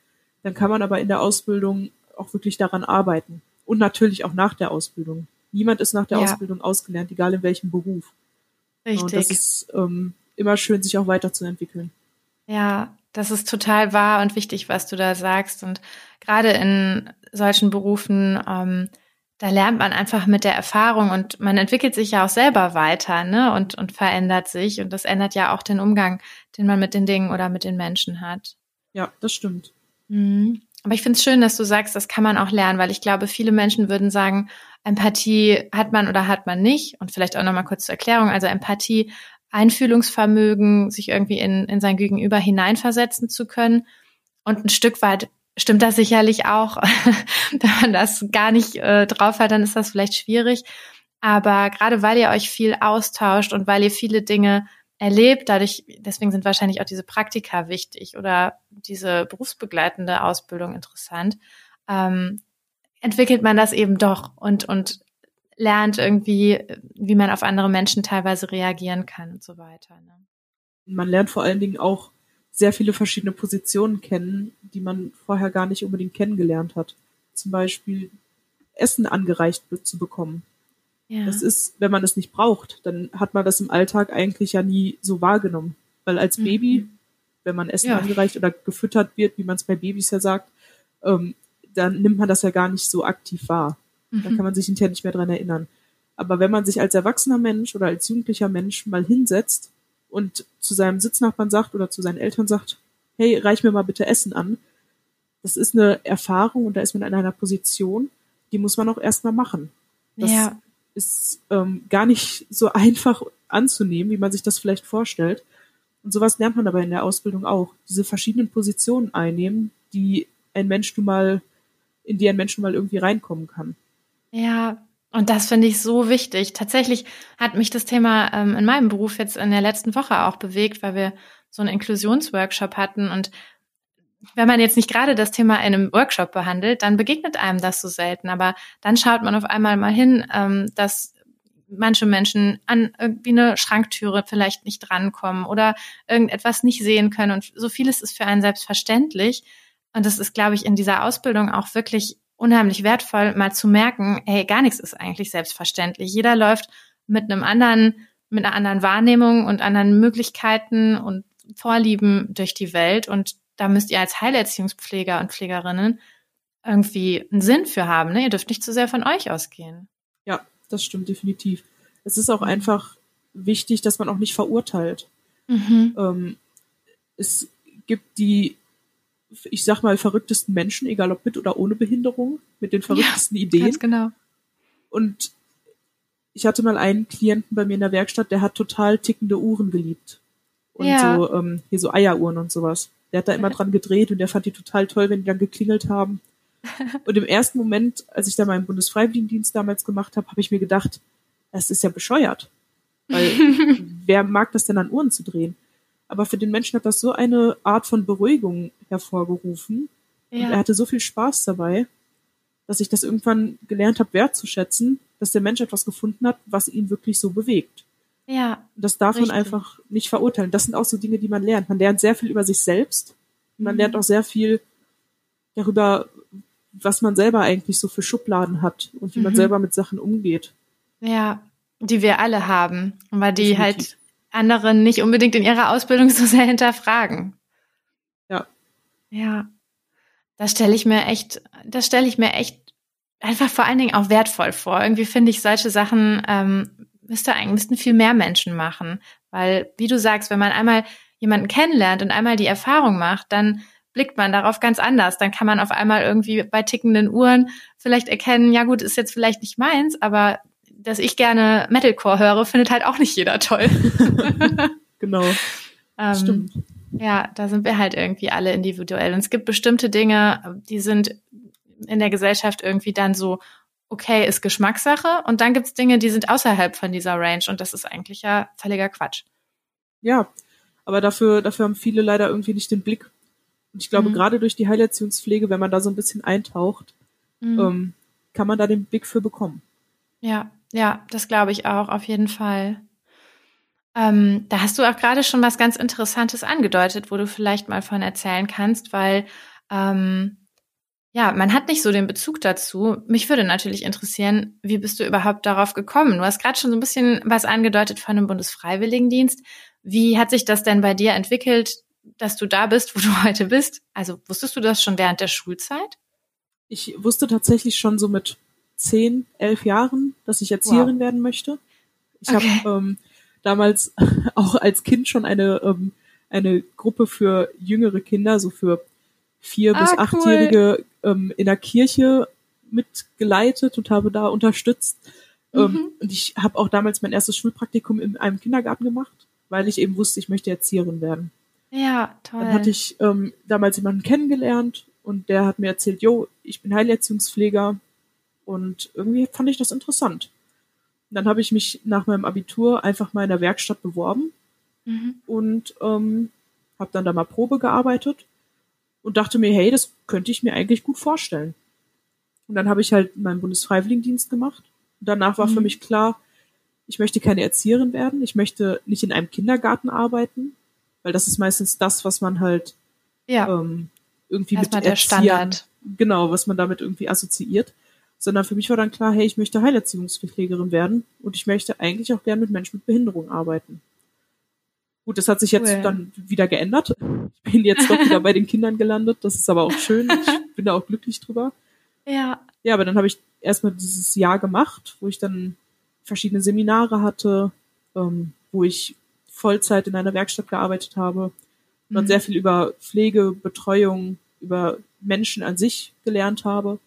Dann kann man aber in der Ausbildung auch wirklich daran arbeiten. Und natürlich auch nach der Ausbildung. Niemand ist nach der ja. Ausbildung ausgelernt, egal in welchem Beruf. Richtig. Und das ist ähm, immer schön, sich auch weiterzuentwickeln. Ja, das ist total wahr und wichtig, was du da sagst. Und gerade in solchen Berufen, ähm, da lernt man einfach mit der Erfahrung und man entwickelt sich ja auch selber weiter, ne? Und, und verändert sich. Und das ändert ja auch den Umgang, den man mit den Dingen oder mit den Menschen hat. Ja, das stimmt. Mhm. Aber ich finde es schön, dass du sagst, das kann man auch lernen, weil ich glaube, viele Menschen würden sagen, Empathie hat man oder hat man nicht. Und vielleicht auch nochmal kurz zur Erklärung. Also Empathie Einfühlungsvermögen, sich irgendwie in, in sein Gegenüber hineinversetzen zu können. Und ein Stück weit stimmt das sicherlich auch. Wenn man das gar nicht äh, drauf hat, dann ist das vielleicht schwierig. Aber gerade weil ihr euch viel austauscht und weil ihr viele Dinge erlebt, dadurch, deswegen sind wahrscheinlich auch diese Praktika wichtig oder diese berufsbegleitende Ausbildung interessant, ähm, entwickelt man das eben doch und, und lernt irgendwie, wie man auf andere Menschen teilweise reagieren kann und so weiter. Ne? Man lernt vor allen Dingen auch sehr viele verschiedene Positionen kennen, die man vorher gar nicht unbedingt kennengelernt hat. Zum Beispiel Essen angereicht zu bekommen. Ja. Das ist, wenn man es nicht braucht, dann hat man das im Alltag eigentlich ja nie so wahrgenommen. Weil als mhm. Baby, wenn man Essen ja. angereicht oder gefüttert wird, wie man es bei Babys ja sagt, ähm, dann nimmt man das ja gar nicht so aktiv wahr. Mhm. Da kann man sich hinterher nicht mehr dran erinnern. Aber wenn man sich als erwachsener Mensch oder als jugendlicher Mensch mal hinsetzt und zu seinem Sitznachbarn sagt oder zu seinen Eltern sagt, hey, reich mir mal bitte Essen an, das ist eine Erfahrung und da ist man in einer Position, die muss man auch erstmal machen. Das ja. ist ähm, gar nicht so einfach anzunehmen, wie man sich das vielleicht vorstellt. Und sowas lernt man aber in der Ausbildung auch. Diese verschiedenen Positionen einnehmen, die ein Mensch nun mal, in die ein Mensch nun mal irgendwie reinkommen kann. Ja, und das finde ich so wichtig. Tatsächlich hat mich das Thema ähm, in meinem Beruf jetzt in der letzten Woche auch bewegt, weil wir so einen Inklusionsworkshop hatten. Und wenn man jetzt nicht gerade das Thema in einem Workshop behandelt, dann begegnet einem das so selten. Aber dann schaut man auf einmal mal hin, ähm, dass manche Menschen an irgendwie eine Schranktüre vielleicht nicht drankommen oder irgendetwas nicht sehen können. Und so vieles ist für einen selbstverständlich. Und das ist, glaube ich, in dieser Ausbildung auch wirklich unheimlich wertvoll, mal zu merken, hey, gar nichts ist eigentlich selbstverständlich. Jeder läuft mit einem anderen, mit einer anderen Wahrnehmung und anderen Möglichkeiten und Vorlieben durch die Welt. Und da müsst ihr als Heilerziehungspfleger und Pflegerinnen irgendwie einen Sinn für haben. Ne? Ihr dürft nicht zu sehr von euch ausgehen. Ja, das stimmt definitiv. Es ist auch einfach wichtig, dass man auch nicht verurteilt. Mhm. Ähm, es gibt die ich sag mal, verrücktesten Menschen, egal ob mit oder ohne Behinderung, mit den verrücktesten ja, Ideen. Ganz genau. Und ich hatte mal einen Klienten bei mir in der Werkstatt, der hat total tickende Uhren geliebt. Und ja. so, ähm, hier so Eieruhren und sowas. Der hat da immer dran gedreht und der fand die total toll, wenn die dann geklingelt haben. Und im ersten Moment, als ich da meinen Bundesfreiwilligendienst damals gemacht habe, habe ich mir gedacht, das ist ja bescheuert. Weil wer mag das denn an Uhren zu drehen? Aber für den Menschen hat das so eine Art von Beruhigung hervorgerufen. Ja. Und er hatte so viel Spaß dabei, dass ich das irgendwann gelernt habe, wertzuschätzen, dass der Mensch etwas gefunden hat, was ihn wirklich so bewegt. Ja. Und das darf richtig. man einfach nicht verurteilen. Das sind auch so Dinge, die man lernt. Man lernt sehr viel über sich selbst. Man mhm. lernt auch sehr viel darüber, was man selber eigentlich so für Schubladen hat und wie mhm. man selber mit Sachen umgeht. Ja, die wir alle haben. Weil die Definitiv. halt anderen nicht unbedingt in ihrer Ausbildung so sehr hinterfragen. Ja. Das stelle ich mir echt, das stelle ich mir echt einfach vor allen Dingen auch wertvoll vor. Irgendwie finde ich solche Sachen ähm, müsste eigentlich müssten viel mehr Menschen machen, weil wie du sagst, wenn man einmal jemanden kennenlernt und einmal die Erfahrung macht, dann blickt man darauf ganz anders. Dann kann man auf einmal irgendwie bei tickenden Uhren vielleicht erkennen, ja gut, ist jetzt vielleicht nicht meins, aber dass ich gerne Metalcore höre, findet halt auch nicht jeder toll. genau. ähm, Stimmt. Ja, da sind wir halt irgendwie alle individuell. Und es gibt bestimmte Dinge, die sind in der Gesellschaft irgendwie dann so, okay, ist Geschmackssache. Und dann gibt's Dinge, die sind außerhalb von dieser Range. Und das ist eigentlich ja völliger Quatsch. Ja, aber dafür, dafür haben viele leider irgendwie nicht den Blick. Und ich glaube, mhm. gerade durch die Heilerziehungspflege, wenn man da so ein bisschen eintaucht, mhm. ähm, kann man da den Blick für bekommen. Ja, ja, das glaube ich auch, auf jeden Fall. Ähm, da hast du auch gerade schon was ganz Interessantes angedeutet, wo du vielleicht mal von erzählen kannst, weil ähm, ja, man hat nicht so den Bezug dazu. Mich würde natürlich interessieren, wie bist du überhaupt darauf gekommen? Du hast gerade schon so ein bisschen was angedeutet von dem Bundesfreiwilligendienst. Wie hat sich das denn bei dir entwickelt, dass du da bist, wo du heute bist? Also wusstest du das schon während der Schulzeit? Ich wusste tatsächlich schon so mit zehn, elf Jahren, dass ich Erzieherin wow. werden möchte. Ich okay. habe ähm, damals auch als Kind schon eine, ähm, eine Gruppe für jüngere Kinder, so für vier- ah, bis achtjährige cool. ähm, in der Kirche mitgeleitet und habe da unterstützt. Ähm, mhm. Ähm, und ich habe auch damals mein erstes Schulpraktikum in einem Kindergarten gemacht, weil ich eben wusste, ich möchte Erzieherin werden. Ja, toll. Dann hatte ich ähm, damals jemanden kennengelernt und der hat mir erzählt, jo, ich bin Heilerziehungspfleger und irgendwie fand ich das interessant. Und dann habe ich mich nach meinem Abitur einfach mal in der Werkstatt beworben mhm. und ähm, habe dann da mal Probe gearbeitet und dachte mir, hey, das könnte ich mir eigentlich gut vorstellen. Und dann habe ich halt meinen Bundesfreiwilligendienst gemacht. Und danach war mhm. für mich klar, ich möchte keine Erzieherin werden, ich möchte nicht in einem Kindergarten arbeiten, weil das ist meistens das, was man halt ja. ähm, irgendwie Erstmal mit der Erziehern, Standard. genau, was man damit irgendwie assoziiert. Sondern für mich war dann klar, hey, ich möchte Heilerziehungspflegerin werden und ich möchte eigentlich auch gern mit Menschen mit Behinderung arbeiten. Gut, das hat sich jetzt cool. dann wieder geändert. Ich bin jetzt doch wieder bei den Kindern gelandet. Das ist aber auch schön. Ich bin da auch glücklich drüber. Ja. Ja, aber dann habe ich erstmal dieses Jahr gemacht, wo ich dann verschiedene Seminare hatte, ähm, wo ich Vollzeit in einer Werkstatt gearbeitet habe und dann mhm. sehr viel über Pflege, Betreuung, über Menschen an sich gelernt habe.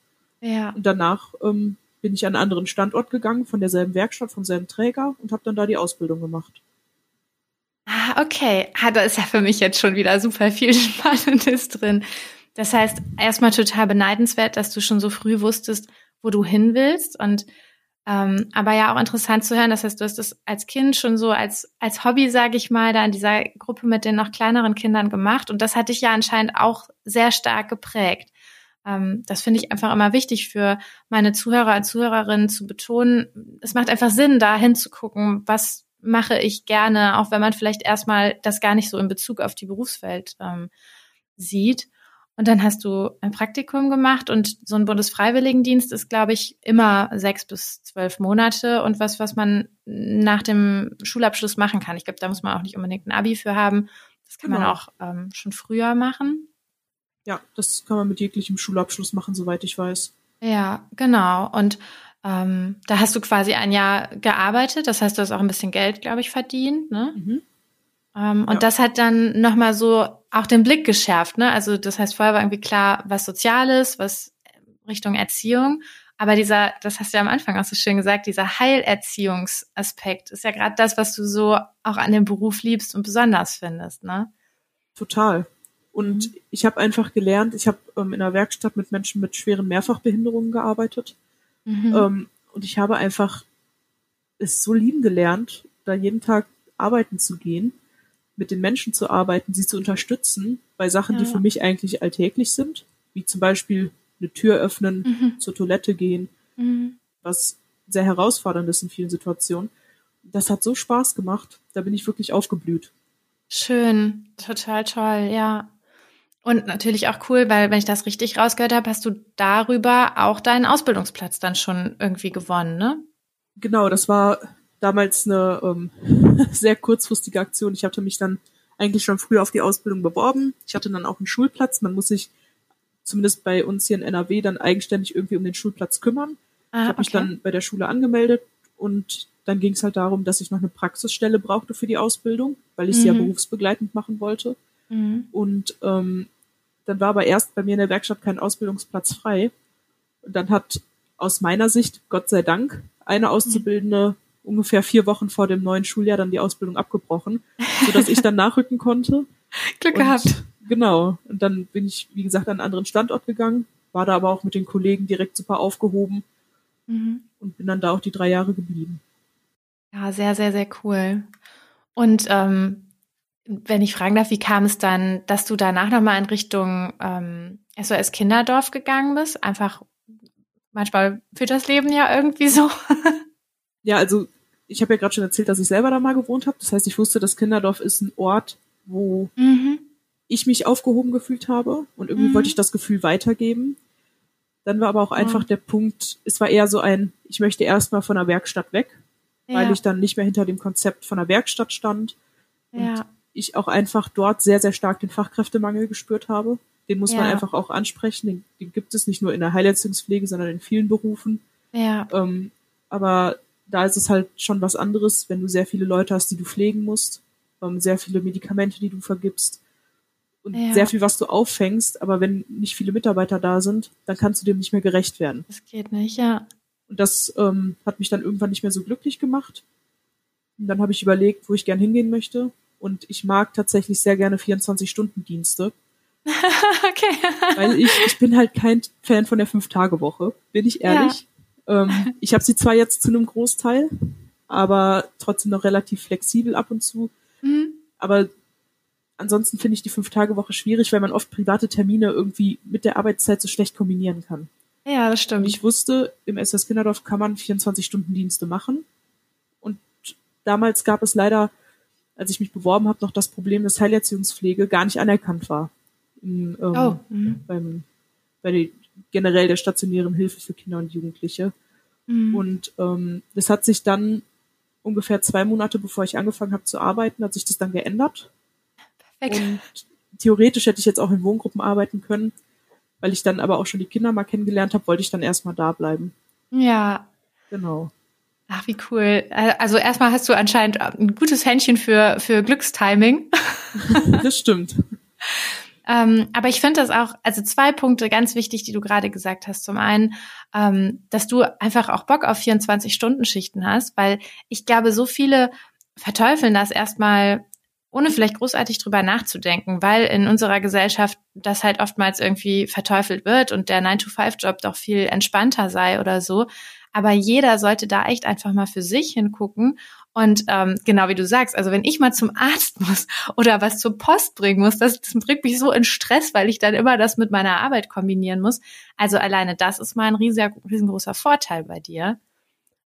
Ja. Und danach ähm, bin ich an einen anderen Standort gegangen, von derselben Werkstatt, vom selben Träger und habe dann da die Ausbildung gemacht. Ah, okay. Ah, da ist ja für mich jetzt schon wieder super viel Spannendes drin. Das heißt, erstmal total beneidenswert, dass du schon so früh wusstest, wo du hin willst und ähm, aber ja auch interessant zu hören. Das heißt, du hast das als Kind schon so als als Hobby, sage ich mal, da in dieser Gruppe mit den noch kleineren Kindern gemacht und das hat dich ja anscheinend auch sehr stark geprägt. Ähm, das finde ich einfach immer wichtig für meine Zuhörer und Zuhörerinnen zu betonen. Es macht einfach Sinn, da hinzugucken, was mache ich gerne, auch wenn man vielleicht erstmal das gar nicht so in Bezug auf die Berufswelt ähm, sieht. Und dann hast du ein Praktikum gemacht und so ein Bundesfreiwilligendienst ist, glaube ich, immer sechs bis zwölf Monate und was, was man nach dem Schulabschluss machen kann. Ich glaube, da muss man auch nicht unbedingt ein Abi für haben. Das kann genau. man auch ähm, schon früher machen. Ja, das kann man mit jeglichem Schulabschluss machen, soweit ich weiß. Ja, genau. Und ähm, da hast du quasi ein Jahr gearbeitet, das heißt, du hast auch ein bisschen Geld, glaube ich, verdient. Ne? Mhm. Ähm, und ja. das hat dann nochmal so auch den Blick geschärft. Ne? Also das heißt, vorher war irgendwie klar, was Soziales, was Richtung Erziehung. Aber dieser, das hast du ja am Anfang auch so schön gesagt, dieser Heilerziehungsaspekt ist ja gerade das, was du so auch an dem Beruf liebst und besonders findest, ne? Total. Und mhm. ich habe einfach gelernt, ich habe ähm, in einer Werkstatt mit Menschen mit schweren Mehrfachbehinderungen gearbeitet. Mhm. Ähm, und ich habe einfach es so lieben gelernt, da jeden Tag arbeiten zu gehen, mit den Menschen zu arbeiten, sie zu unterstützen bei Sachen, ja. die für mich eigentlich alltäglich sind, wie zum Beispiel eine Tür öffnen, mhm. zur Toilette gehen, mhm. was sehr herausfordernd ist in vielen Situationen. Das hat so Spaß gemacht, da bin ich wirklich aufgeblüht. Schön, total toll, ja. Und natürlich auch cool, weil wenn ich das richtig rausgehört habe, hast du darüber auch deinen Ausbildungsplatz dann schon irgendwie gewonnen, ne? Genau, das war damals eine ähm, sehr kurzfristige Aktion. Ich hatte mich dann eigentlich schon früher auf die Ausbildung beworben. Ich hatte dann auch einen Schulplatz. Man muss sich zumindest bei uns hier in NRW dann eigenständig irgendwie um den Schulplatz kümmern. Ah, ich habe okay. mich dann bei der Schule angemeldet und dann ging es halt darum, dass ich noch eine Praxisstelle brauchte für die Ausbildung, weil ich mhm. sie ja mhm. berufsbegleitend machen wollte. Mhm. Und ähm, dann war aber erst bei mir in der Werkstatt kein Ausbildungsplatz frei. Und dann hat aus meiner Sicht, Gott sei Dank, eine Auszubildende ungefähr vier Wochen vor dem neuen Schuljahr dann die Ausbildung abgebrochen, sodass ich dann nachrücken konnte. Glück und, gehabt. Genau. Und dann bin ich, wie gesagt, an einen anderen Standort gegangen, war da aber auch mit den Kollegen direkt super aufgehoben mhm. und bin dann da auch die drei Jahre geblieben. Ja, sehr, sehr, sehr cool. Und ähm, wenn ich fragen darf, wie kam es dann, dass du danach nochmal in Richtung ähm, SOS Kinderdorf gegangen bist? Einfach manchmal führt das Leben ja irgendwie so. ja, also ich habe ja gerade schon erzählt, dass ich selber da mal gewohnt habe. Das heißt, ich wusste, das Kinderdorf ist ein Ort, wo mhm. ich mich aufgehoben gefühlt habe und irgendwie mhm. wollte ich das Gefühl weitergeben. Dann war aber auch einfach ja. der Punkt, es war eher so ein, ich möchte erstmal von der Werkstatt weg, ja. weil ich dann nicht mehr hinter dem Konzept von der Werkstatt stand. Ja. Und ich auch einfach dort sehr, sehr stark den Fachkräftemangel gespürt habe. Den muss ja. man einfach auch ansprechen. Den, den, gibt es nicht nur in der Heilleistungspflege, sondern in vielen Berufen. Ja. Ähm, aber da ist es halt schon was anderes, wenn du sehr viele Leute hast, die du pflegen musst, ähm, sehr viele Medikamente, die du vergibst und ja. sehr viel, was du auffängst. Aber wenn nicht viele Mitarbeiter da sind, dann kannst du dem nicht mehr gerecht werden. Das geht nicht, ja. Und das ähm, hat mich dann irgendwann nicht mehr so glücklich gemacht. Und dann habe ich überlegt, wo ich gern hingehen möchte. Und ich mag tatsächlich sehr gerne 24-Stunden-Dienste. okay. Weil ich, ich bin halt kein Fan von der Fünf-Tage-Woche, bin ich ehrlich. Ja. Ähm, ich habe sie zwar jetzt zu einem Großteil, aber trotzdem noch relativ flexibel ab und zu. Mhm. Aber ansonsten finde ich die Fünf-Tage-Woche schwierig, weil man oft private Termine irgendwie mit der Arbeitszeit so schlecht kombinieren kann. Ja, das stimmt. ich wusste, im SS Kinderdorf kann man 24-Stunden-Dienste machen. Und damals gab es leider als ich mich beworben habe, noch das Problem, dass Heilerziehungspflege gar nicht anerkannt war. In, ähm, oh. Mhm. beim, bei der, generell der stationären Hilfe für Kinder und Jugendliche. Mhm. Und ähm, das hat sich dann ungefähr zwei Monate, bevor ich angefangen habe zu arbeiten, hat sich das dann geändert. Perfekt. Und theoretisch hätte ich jetzt auch in Wohngruppen arbeiten können, weil ich dann aber auch schon die Kinder mal kennengelernt habe, wollte ich dann erstmal da bleiben. Ja. Genau. Ach, wie cool. Also erstmal hast du anscheinend ein gutes Händchen für, für Glückstiming. das stimmt. ähm, aber ich finde das auch, also zwei Punkte ganz wichtig, die du gerade gesagt hast. Zum einen, ähm, dass du einfach auch Bock auf 24-Stunden-Schichten hast, weil ich glaube, so viele verteufeln das erstmal ohne vielleicht großartig drüber nachzudenken, weil in unserer Gesellschaft das halt oftmals irgendwie verteufelt wird und der 9-to-5-Job doch viel entspannter sei oder so. Aber jeder sollte da echt einfach mal für sich hingucken. Und ähm, genau wie du sagst, also wenn ich mal zum Arzt muss oder was zur Post bringen muss, das, das bringt mich so in Stress, weil ich dann immer das mit meiner Arbeit kombinieren muss. Also alleine das ist mal ein riesiger, riesengroßer Vorteil bei dir.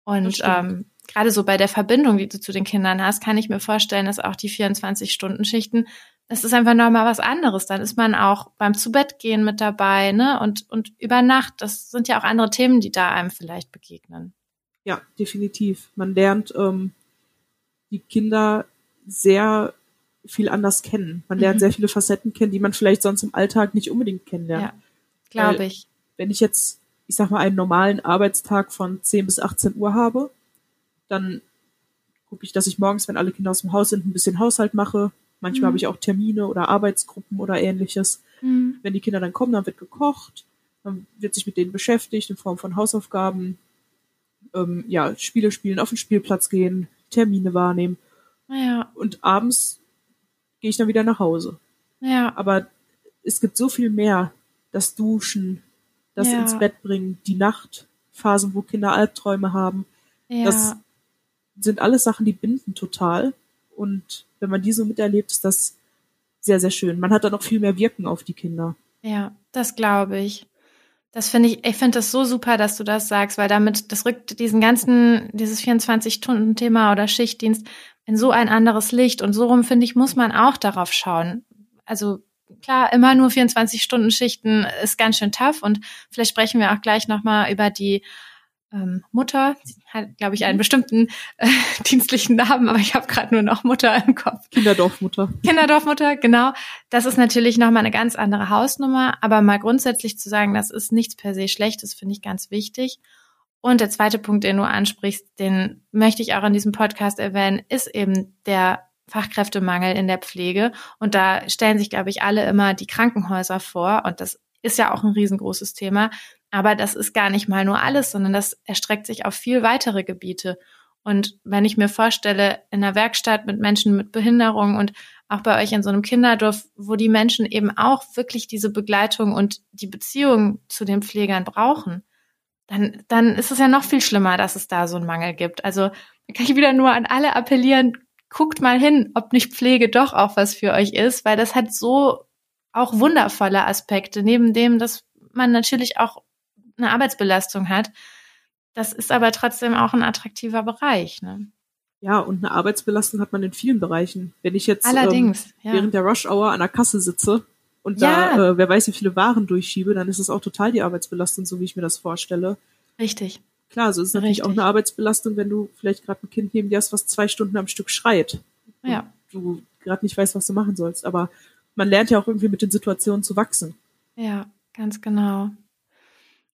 Und ähm, gerade so bei der Verbindung, die du zu den Kindern hast, kann ich mir vorstellen, dass auch die 24-Stunden-Schichten es ist einfach nochmal was anderes. Dann ist man auch beim Zubettgehen mit dabei, ne? Und, und über Nacht, das sind ja auch andere Themen, die da einem vielleicht begegnen. Ja, definitiv. Man lernt ähm, die Kinder sehr viel anders kennen. Man lernt mhm. sehr viele Facetten kennen, die man vielleicht sonst im Alltag nicht unbedingt kennenlernt. Ja, glaube ich. Wenn ich jetzt, ich sag mal, einen normalen Arbeitstag von 10 bis 18 Uhr habe, dann gucke ich, dass ich morgens, wenn alle Kinder aus dem Haus sind, ein bisschen Haushalt mache, Manchmal mhm. habe ich auch Termine oder Arbeitsgruppen oder ähnliches. Mhm. Wenn die Kinder dann kommen, dann wird gekocht, dann wird sich mit denen beschäftigt in Form von Hausaufgaben, ähm, ja, Spiele spielen, auf den Spielplatz gehen, Termine wahrnehmen. Ja. Und abends gehe ich dann wieder nach Hause. Ja. Aber es gibt so viel mehr. Das Duschen, das ja. ins Bett bringen, die Nachtphasen, wo Kinder Albträume haben. Ja. Das sind alles Sachen, die binden total. Und wenn man die so miterlebt, ist das sehr, sehr schön. Man hat dann auch viel mehr Wirken auf die Kinder. Ja, das glaube ich. Das finde ich, ich finde das so super, dass du das sagst, weil damit, das rückt diesen ganzen, dieses 24-Stunden-Thema oder Schichtdienst in so ein anderes Licht. Und so rum, finde ich, muss man auch darauf schauen. Also klar, immer nur 24-Stunden-Schichten ist ganz schön tough und vielleicht sprechen wir auch gleich nochmal über die ähm, Mutter, sie hat, glaube ich, einen mhm. bestimmten äh, dienstlichen Namen, aber ich habe gerade nur noch Mutter im Kopf. Kinderdorfmutter. Kinderdorfmutter, genau. Das ist natürlich nochmal eine ganz andere Hausnummer, aber mal grundsätzlich zu sagen, das ist nichts per se Schlechtes, finde ich ganz wichtig. Und der zweite Punkt, den du ansprichst, den möchte ich auch in diesem Podcast erwähnen, ist eben der Fachkräftemangel in der Pflege. Und da stellen sich, glaube ich, alle immer die Krankenhäuser vor. Und das ist ja auch ein riesengroßes Thema. Aber das ist gar nicht mal nur alles, sondern das erstreckt sich auf viel weitere Gebiete. Und wenn ich mir vorstelle, in einer Werkstatt mit Menschen mit Behinderung und auch bei euch in so einem Kinderdorf, wo die Menschen eben auch wirklich diese Begleitung und die Beziehung zu den Pflegern brauchen, dann, dann ist es ja noch viel schlimmer, dass es da so einen Mangel gibt. Also da kann ich wieder nur an alle appellieren, guckt mal hin, ob nicht Pflege doch auch was für euch ist, weil das hat so auch wundervolle Aspekte, neben dem, dass man natürlich auch eine Arbeitsbelastung hat. Das ist aber trotzdem auch ein attraktiver Bereich. Ne? Ja, und eine Arbeitsbelastung hat man in vielen Bereichen. Wenn ich jetzt Allerdings, ähm, ja. während der Rush Hour an der Kasse sitze und Ja. da, äh, wer weiß, wie viele Waren durchschiebe, dann ist es auch total die Arbeitsbelastung, so wie ich mir das vorstelle. Richtig. Klar, so ist es natürlich auch eine Arbeitsbelastung, wenn du vielleicht gerade ein Kind neben dir hast, was zwei Stunden am Stück schreit. Ja. Du gerade nicht weißt, was du machen sollst. Aber man lernt ja auch irgendwie mit den Situationen zu wachsen. Ja, ganz genau.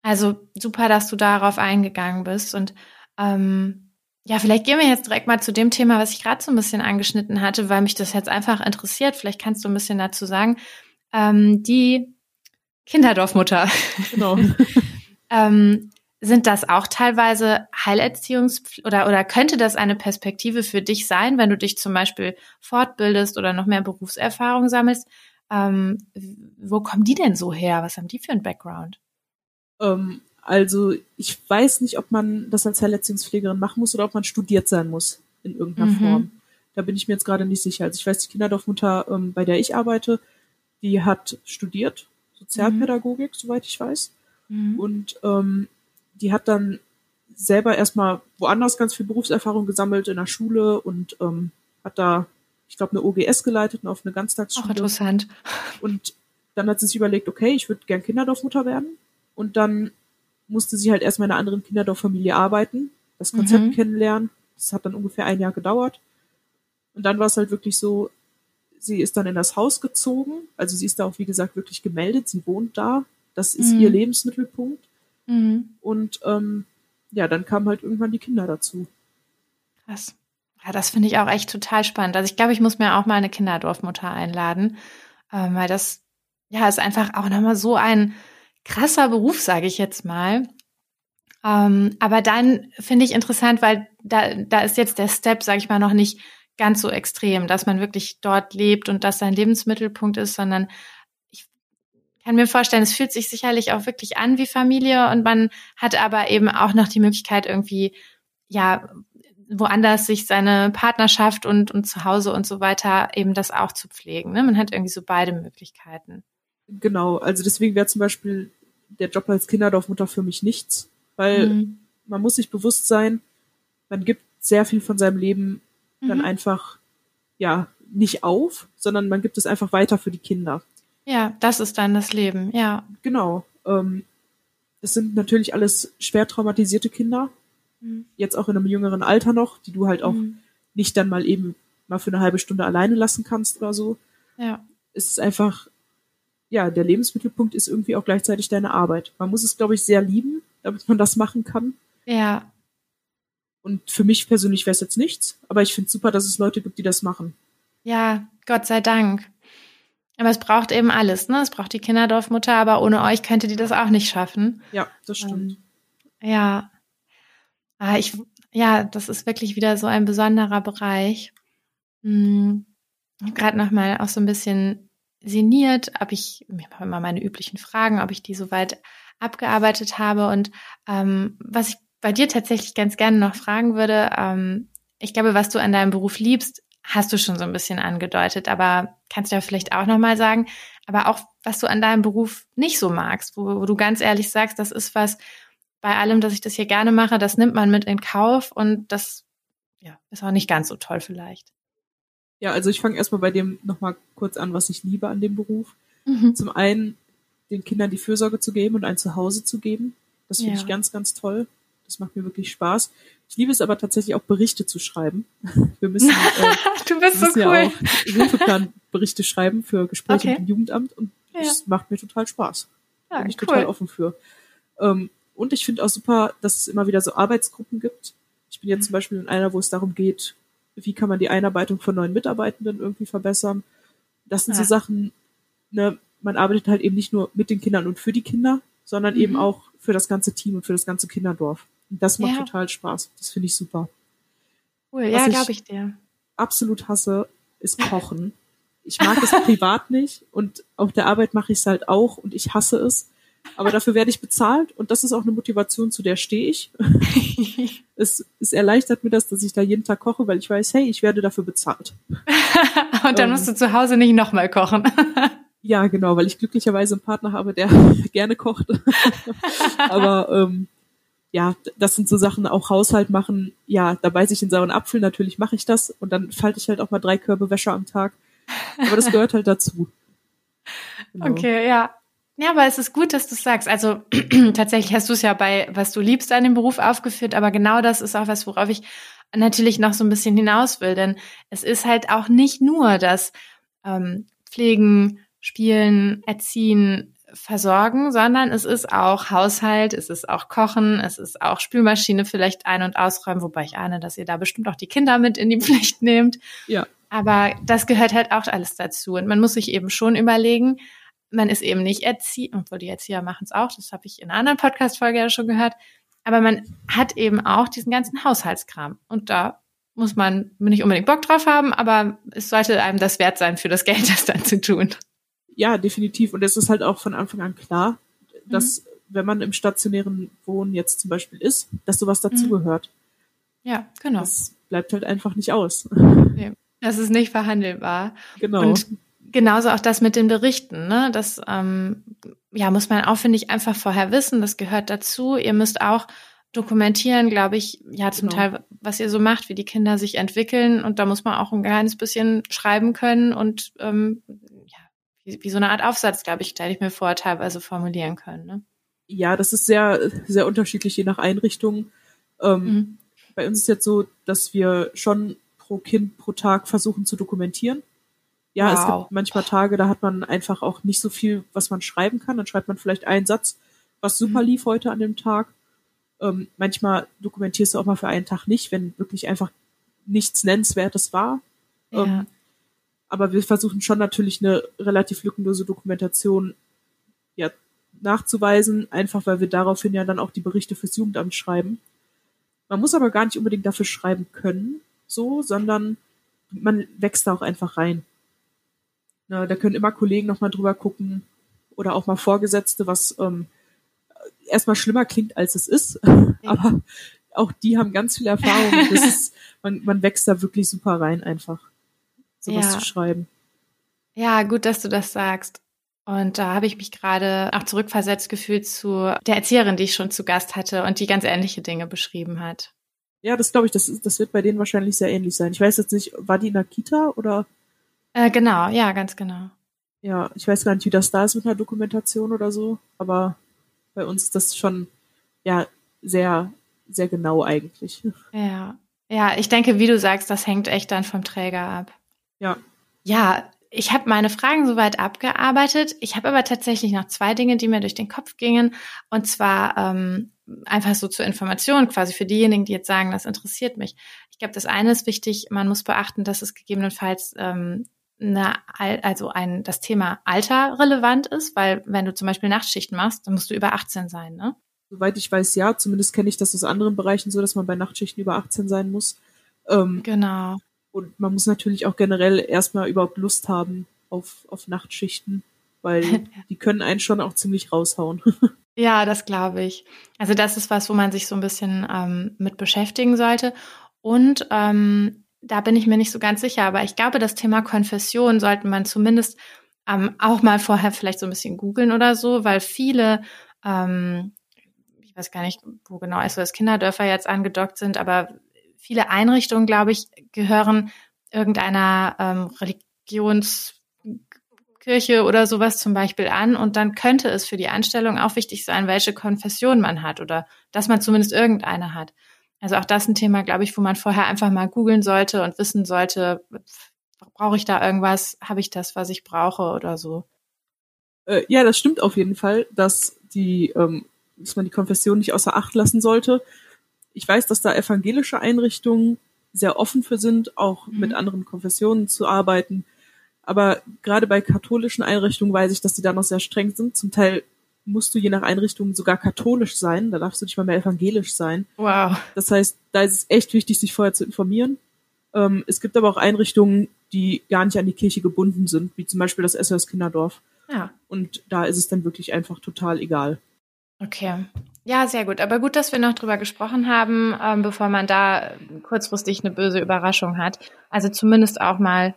Also super, dass du darauf eingegangen bist. Und ähm, ja, vielleicht gehen wir jetzt direkt mal zu dem Thema, was ich gerade so ein bisschen angeschnitten hatte, weil mich das jetzt einfach interessiert. Vielleicht kannst du ein bisschen dazu sagen. Ähm, die Kinderdorfmutter. Genau. Ähm, sind das auch teilweise Heilerziehungs- oder, oder könnte das eine Perspektive für dich sein, wenn du dich zum Beispiel fortbildest oder noch mehr Berufserfahrung sammelst? Ähm, wo kommen die denn so her? Was haben die für einen Background? Ähm, also ich weiß nicht, ob man das als Heilerziehungspflegerin machen muss oder ob man studiert sein muss in irgendeiner Mhm. Form. Da bin ich mir jetzt gerade nicht sicher. Also ich weiß, die Kinderdorfmutter, ähm, bei der ich arbeite, die hat studiert, Sozialpädagogik, soweit ich weiß. Mhm. Und ähm, die hat dann selber erstmal woanders ganz viel Berufserfahrung gesammelt in der Schule und ähm, hat da, ich glaube, eine OGS geleitet und auf eine Auch Ganztagsschule. interessant. Und dann hat sie sich überlegt, okay, ich würde gern Kinderdorfmutter werden. Und dann musste sie halt erstmal in einer anderen Kinderdorffamilie arbeiten, das Konzept Mhm. kennenlernen. Das hat dann ungefähr ein Jahr gedauert. Und dann war es halt wirklich so, sie ist dann in das Haus gezogen. Also sie ist da auch, wie gesagt, wirklich gemeldet. Sie wohnt da. Das ist Mhm. ihr Lebensmittelpunkt. Mhm. Und ähm, ja, dann kamen halt irgendwann die Kinder dazu. Krass. Ja, das finde ich auch echt total spannend. Also ich glaube, ich muss mir auch mal eine Kinderdorfmutter einladen, ähm, weil das ja ist einfach auch nochmal so ein krasser Beruf, sage ich jetzt mal. Ähm, aber dann finde ich interessant, weil da, da ist jetzt der Step, sage ich mal, noch nicht ganz so extrem, dass man wirklich dort lebt und das sein Lebensmittelpunkt ist, sondern ich kann mir vorstellen, es fühlt sich sicherlich auch wirklich an wie Familie und man hat aber eben auch noch die Möglichkeit irgendwie, ja, woanders sich seine Partnerschaft und, und zu Hause und so weiter eben das auch zu pflegen. Ne? Man hat irgendwie so beide Möglichkeiten. Genau, also deswegen wäre zum Beispiel der Job als Kinderdorfmutter für mich nichts, weil Mhm. man muss sich bewusst sein, man gibt sehr viel von seinem Leben dann Mhm. einfach, ja, nicht auf, sondern man gibt es einfach weiter für die Kinder. Ja, das ist dann das Leben, ja. Genau. Ähm, das sind natürlich alles schwer traumatisierte Kinder, Mhm. jetzt auch in einem jüngeren Alter noch, die du halt auch Mhm. nicht dann mal eben mal für eine halbe Stunde alleine lassen kannst oder so. Ja. Es ist einfach, ja, der Lebensmittelpunkt ist irgendwie auch gleichzeitig deine Arbeit. Man muss es, glaube ich, sehr lieben, damit man das machen kann. Ja, Und für mich persönlich wäre es jetzt nichts, aber ich finde super, dass es Leute gibt, die das machen. ja, Gott sei Dank. Aber es braucht eben alles, ne? Es braucht die Kinderdorfmutter, aber ohne euch könnte die das auch nicht schaffen. Ja, das stimmt. Ähm, ja. Ah, ich, ja, das ist wirklich wieder so ein besonderer Bereich. Hm, Gerade nochmal auch so ein bisschen sinniert, ob ich, ich habe immer meine üblichen Fragen, ob ich die soweit abgearbeitet habe. Und ähm, was ich bei dir tatsächlich ganz gerne noch fragen würde, ähm, ich glaube, was du an deinem Beruf liebst, hast du schon so ein bisschen angedeutet, aber kannst du ja vielleicht auch nochmal sagen, aber auch, was du an deinem Beruf nicht so magst, wo, wo du ganz ehrlich sagst, das ist was, bei allem, dass ich das hier gerne mache, das nimmt man mit in Kauf und das ja, ist auch nicht ganz so toll vielleicht. Ja, also ich fange erstmal bei dem nochmal kurz an, was ich liebe an dem Beruf. Mhm. Zum einen den Kindern die Fürsorge zu geben und ein Zuhause zu geben. Das finde Ja. ich ganz, ganz toll. Das macht mir wirklich Spaß. Ich liebe es aber tatsächlich auch Berichte zu schreiben. Wir müssen, äh, Du bist so müssen cool. ja auch Hilfeplanberichte schreiben für Gespräche Okay. mit dem Jugendamt und Ja. das macht mir total Spaß. Ja, Bin ich cool. total offen für. Ähm, und ich finde auch super, dass es immer wieder so Arbeitsgruppen gibt. Ich bin Mhm. jetzt zum Beispiel in einer, wo es darum geht, wie kann man die Einarbeitung von neuen Mitarbeitenden irgendwie verbessern. Das sind so Ja. Sachen, ne, man arbeitet halt eben nicht nur mit den Kindern und für die Kinder, sondern Mhm. eben auch für das ganze Team und für das ganze Kinderdorf. Und das macht Ja. total Spaß. Das finde ich super. Cool, ja, ich- glaube ich dir. Absolut hasse, ist Kochen. Ich mag es privat nicht und auf der Arbeit mache ich es halt auch und ich hasse es. Aber dafür werde ich bezahlt und das ist auch eine Motivation, zu der stehe ich. Es, es erleichtert mir das, dass ich da jeden Tag koche, weil ich weiß, hey, ich werde dafür bezahlt. und dann Ähm. musst du zu Hause nicht nochmal kochen. Ja, genau, weil ich glücklicherweise einen Partner habe, der gerne kocht. Aber ähm, ja, das sind so Sachen, auch Haushalt machen, ja, da beiße ich in sauren Apfel, natürlich mache ich das und dann falte ich halt auch mal drei Körbe Wäsche am Tag. Aber das gehört halt dazu. Genau. Okay, ja. Ja, aber es ist gut, dass du es sagst. Also tatsächlich hast du es ja bei, was du liebst, an dem Beruf aufgeführt, aber genau das ist auch was, worauf ich natürlich noch so ein bisschen hinaus will. Denn es ist halt auch nicht nur das ähm, Pflegen, Spielen, Erziehen, Versorgen, sondern es ist auch Haushalt, es ist auch Kochen, es ist auch Spülmaschine vielleicht ein- und ausräumen, wobei ich ahne, dass ihr da bestimmt auch die Kinder mit in die Pflicht nehmt. Ja. Aber das gehört halt auch alles dazu. Und man muss sich eben schon überlegen, man ist eben nicht Erzieher, obwohl die Erzieher machen es auch, das habe ich in einer anderen Podcast-Folge ja schon gehört, aber man hat eben auch diesen ganzen Haushaltskram. Und da muss man nicht unbedingt Bock drauf haben, aber es sollte einem das wert sein, für das Geld das dann zu tun. Ja, definitiv. Und es ist halt auch von Anfang an klar, dass mhm. wenn man im stationären Wohnen jetzt zum Beispiel ist, dass sowas mhm. dazugehört. Ja, genau. Das bleibt halt einfach nicht aus. Nee, das ist nicht verhandelbar. Genau. Und genauso auch das mit den Berichten. Ne? Das ähm, ja, muss man auch, finde ich, einfach vorher wissen. Das gehört dazu. Ihr müsst auch dokumentieren, glaube ich, ja, zum genau. Teil, was ihr so macht, wie die Kinder sich entwickeln. Und da muss man auch ein kleines bisschen schreiben können und ähm, ja, wie, wie so eine Art Aufsatz, glaube ich, stelle ich mir vor, teilweise formulieren können. Ne? Ja, das ist sehr, sehr unterschiedlich, je nach Einrichtung. Ähm, mhm. Bei uns ist jetzt so, dass wir schon pro Kind pro Tag versuchen zu dokumentieren. Ja, wow. es gibt manchmal Tage, da hat man einfach auch nicht so viel, was man schreiben kann. Dann schreibt man vielleicht einen Satz, was super mhm. lief heute an dem Tag. Ähm, manchmal dokumentierst du auch mal für einen Tag nicht, wenn wirklich einfach nichts Nennenswertes war. Ja. Ähm, aber wir versuchen schon natürlich eine relativ lückenlose Dokumentation ja, nachzuweisen, einfach weil wir daraufhin ja dann auch die Berichte fürs Jugendamt schreiben. Man muss aber gar nicht unbedingt dafür schreiben können, so, sondern man wächst da auch einfach rein. Na, da können immer Kollegen nochmal drüber gucken oder auch mal Vorgesetzte, was ähm, erstmal schlimmer klingt, als es ist. Aber auch die haben ganz viel Erfahrung. Das ist, man, man wächst da wirklich super rein, einfach sowas ja. zu schreiben. Ja, gut, dass du das sagst. Und da habe ich mich gerade auch zurückversetzt gefühlt zu der Erzieherin, die ich schon zu Gast hatte und die ganz ähnliche Dinge beschrieben hat. Ja, das glaube ich, das, das wird bei denen wahrscheinlich sehr ähnlich sein. Ich weiß jetzt nicht, war die in der Kita oder? Äh, genau, ja, ganz genau. Ja, ich weiß gar nicht, wie das da ist mit einer Dokumentation oder so, aber bei uns ist das schon, ja, sehr, sehr genau eigentlich. Ja. Ja, ich denke, wie du sagst, das hängt echt dann vom Träger ab. Ja. Ja, ich habe meine Fragen soweit abgearbeitet. Ich habe aber tatsächlich noch zwei Dinge, die mir durch den Kopf gingen. Und zwar ähm, einfach so zur Information, quasi für diejenigen, die jetzt sagen, das interessiert mich. Ich glaube, das eine ist wichtig, man muss beachten, dass es gegebenenfalls ähm, eine, also ein, das Thema Alter relevant ist, weil wenn du zum Beispiel Nachtschichten machst, dann musst du über 18 sein, ne? Soweit ich weiß, ja. Zumindest kenne ich das aus anderen Bereichen so, dass man bei Nachtschichten über 18 sein muss. Ähm, genau. Und man muss natürlich auch generell erstmal überhaupt Lust haben auf, auf Nachtschichten, weil die können einen schon auch ziemlich raushauen. ja, das glaube ich. Also das ist was, wo man sich so ein bisschen ähm, mit beschäftigen sollte. Und ähm, da bin ich mir nicht so ganz sicher, aber ich glaube, das Thema Konfession sollte man zumindest ähm, auch mal vorher vielleicht so ein bisschen googeln oder so, weil viele, ähm, ich weiß gar nicht, wo genau SOS Kinderdörfer jetzt angedockt sind, aber viele Einrichtungen, glaube ich, gehören irgendeiner ähm, Religionskirche oder sowas zum Beispiel an. Und dann könnte es für die Anstellung auch wichtig sein, welche Konfession man hat oder dass man zumindest irgendeine hat. Also auch das ein Thema, glaube ich, wo man vorher einfach mal googeln sollte und wissen sollte, brauche ich da irgendwas, habe ich das, was ich brauche oder so. Äh, ja, das stimmt auf jeden Fall, dass die, ähm, dass man die Konfession nicht außer Acht lassen sollte. Ich weiß, dass da evangelische Einrichtungen sehr offen für sind, auch mhm. mit anderen Konfessionen zu arbeiten. Aber gerade bei katholischen Einrichtungen weiß ich, dass die da noch sehr streng sind. Zum Teil musst du je nach Einrichtung sogar katholisch sein. Da darfst du nicht mal mehr evangelisch sein. Wow. Das heißt, da ist es echt wichtig, sich vorher zu informieren. Ähm, es gibt aber auch Einrichtungen, die gar nicht an die Kirche gebunden sind, wie zum Beispiel das SOS Kinderdorf. Ja. Und da ist es dann wirklich einfach total egal. Okay. Ja, sehr gut. Aber gut, dass wir noch drüber gesprochen haben, ähm, bevor man da kurzfristig eine böse Überraschung hat. Also zumindest auch mal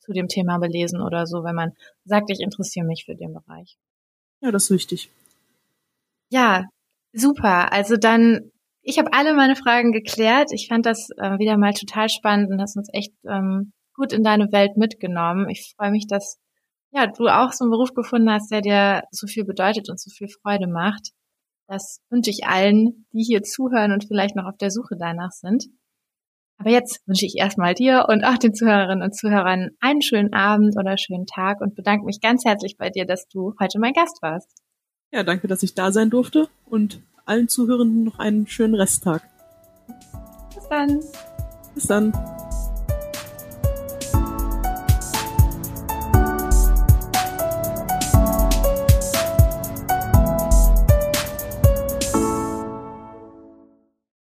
zu dem Thema belesen oder so, wenn man sagt, ich interessiere mich für den Bereich. Ja, das ist wichtig. Ja, Super. Also dann, ich habe alle meine Fragen geklärt. Ich fand das äh, wieder mal total spannend und hast uns echt ähm, gut in deine Welt mitgenommen. Ich freue mich, dass ja du auch so einen Beruf gefunden hast, der dir so viel bedeutet und so viel Freude macht. Das wünsche ich allen, die hier zuhören und vielleicht noch auf der Suche danach sind. Aber jetzt wünsche ich erstmal dir und auch den Zuhörerinnen und Zuhörern einen schönen Abend oder schönen Tag und bedanke mich ganz herzlich bei dir, dass du heute mein Gast warst. Ja, danke, dass ich da sein durfte und allen Zuhörenden noch einen schönen Resttag. Bis dann. Bis dann.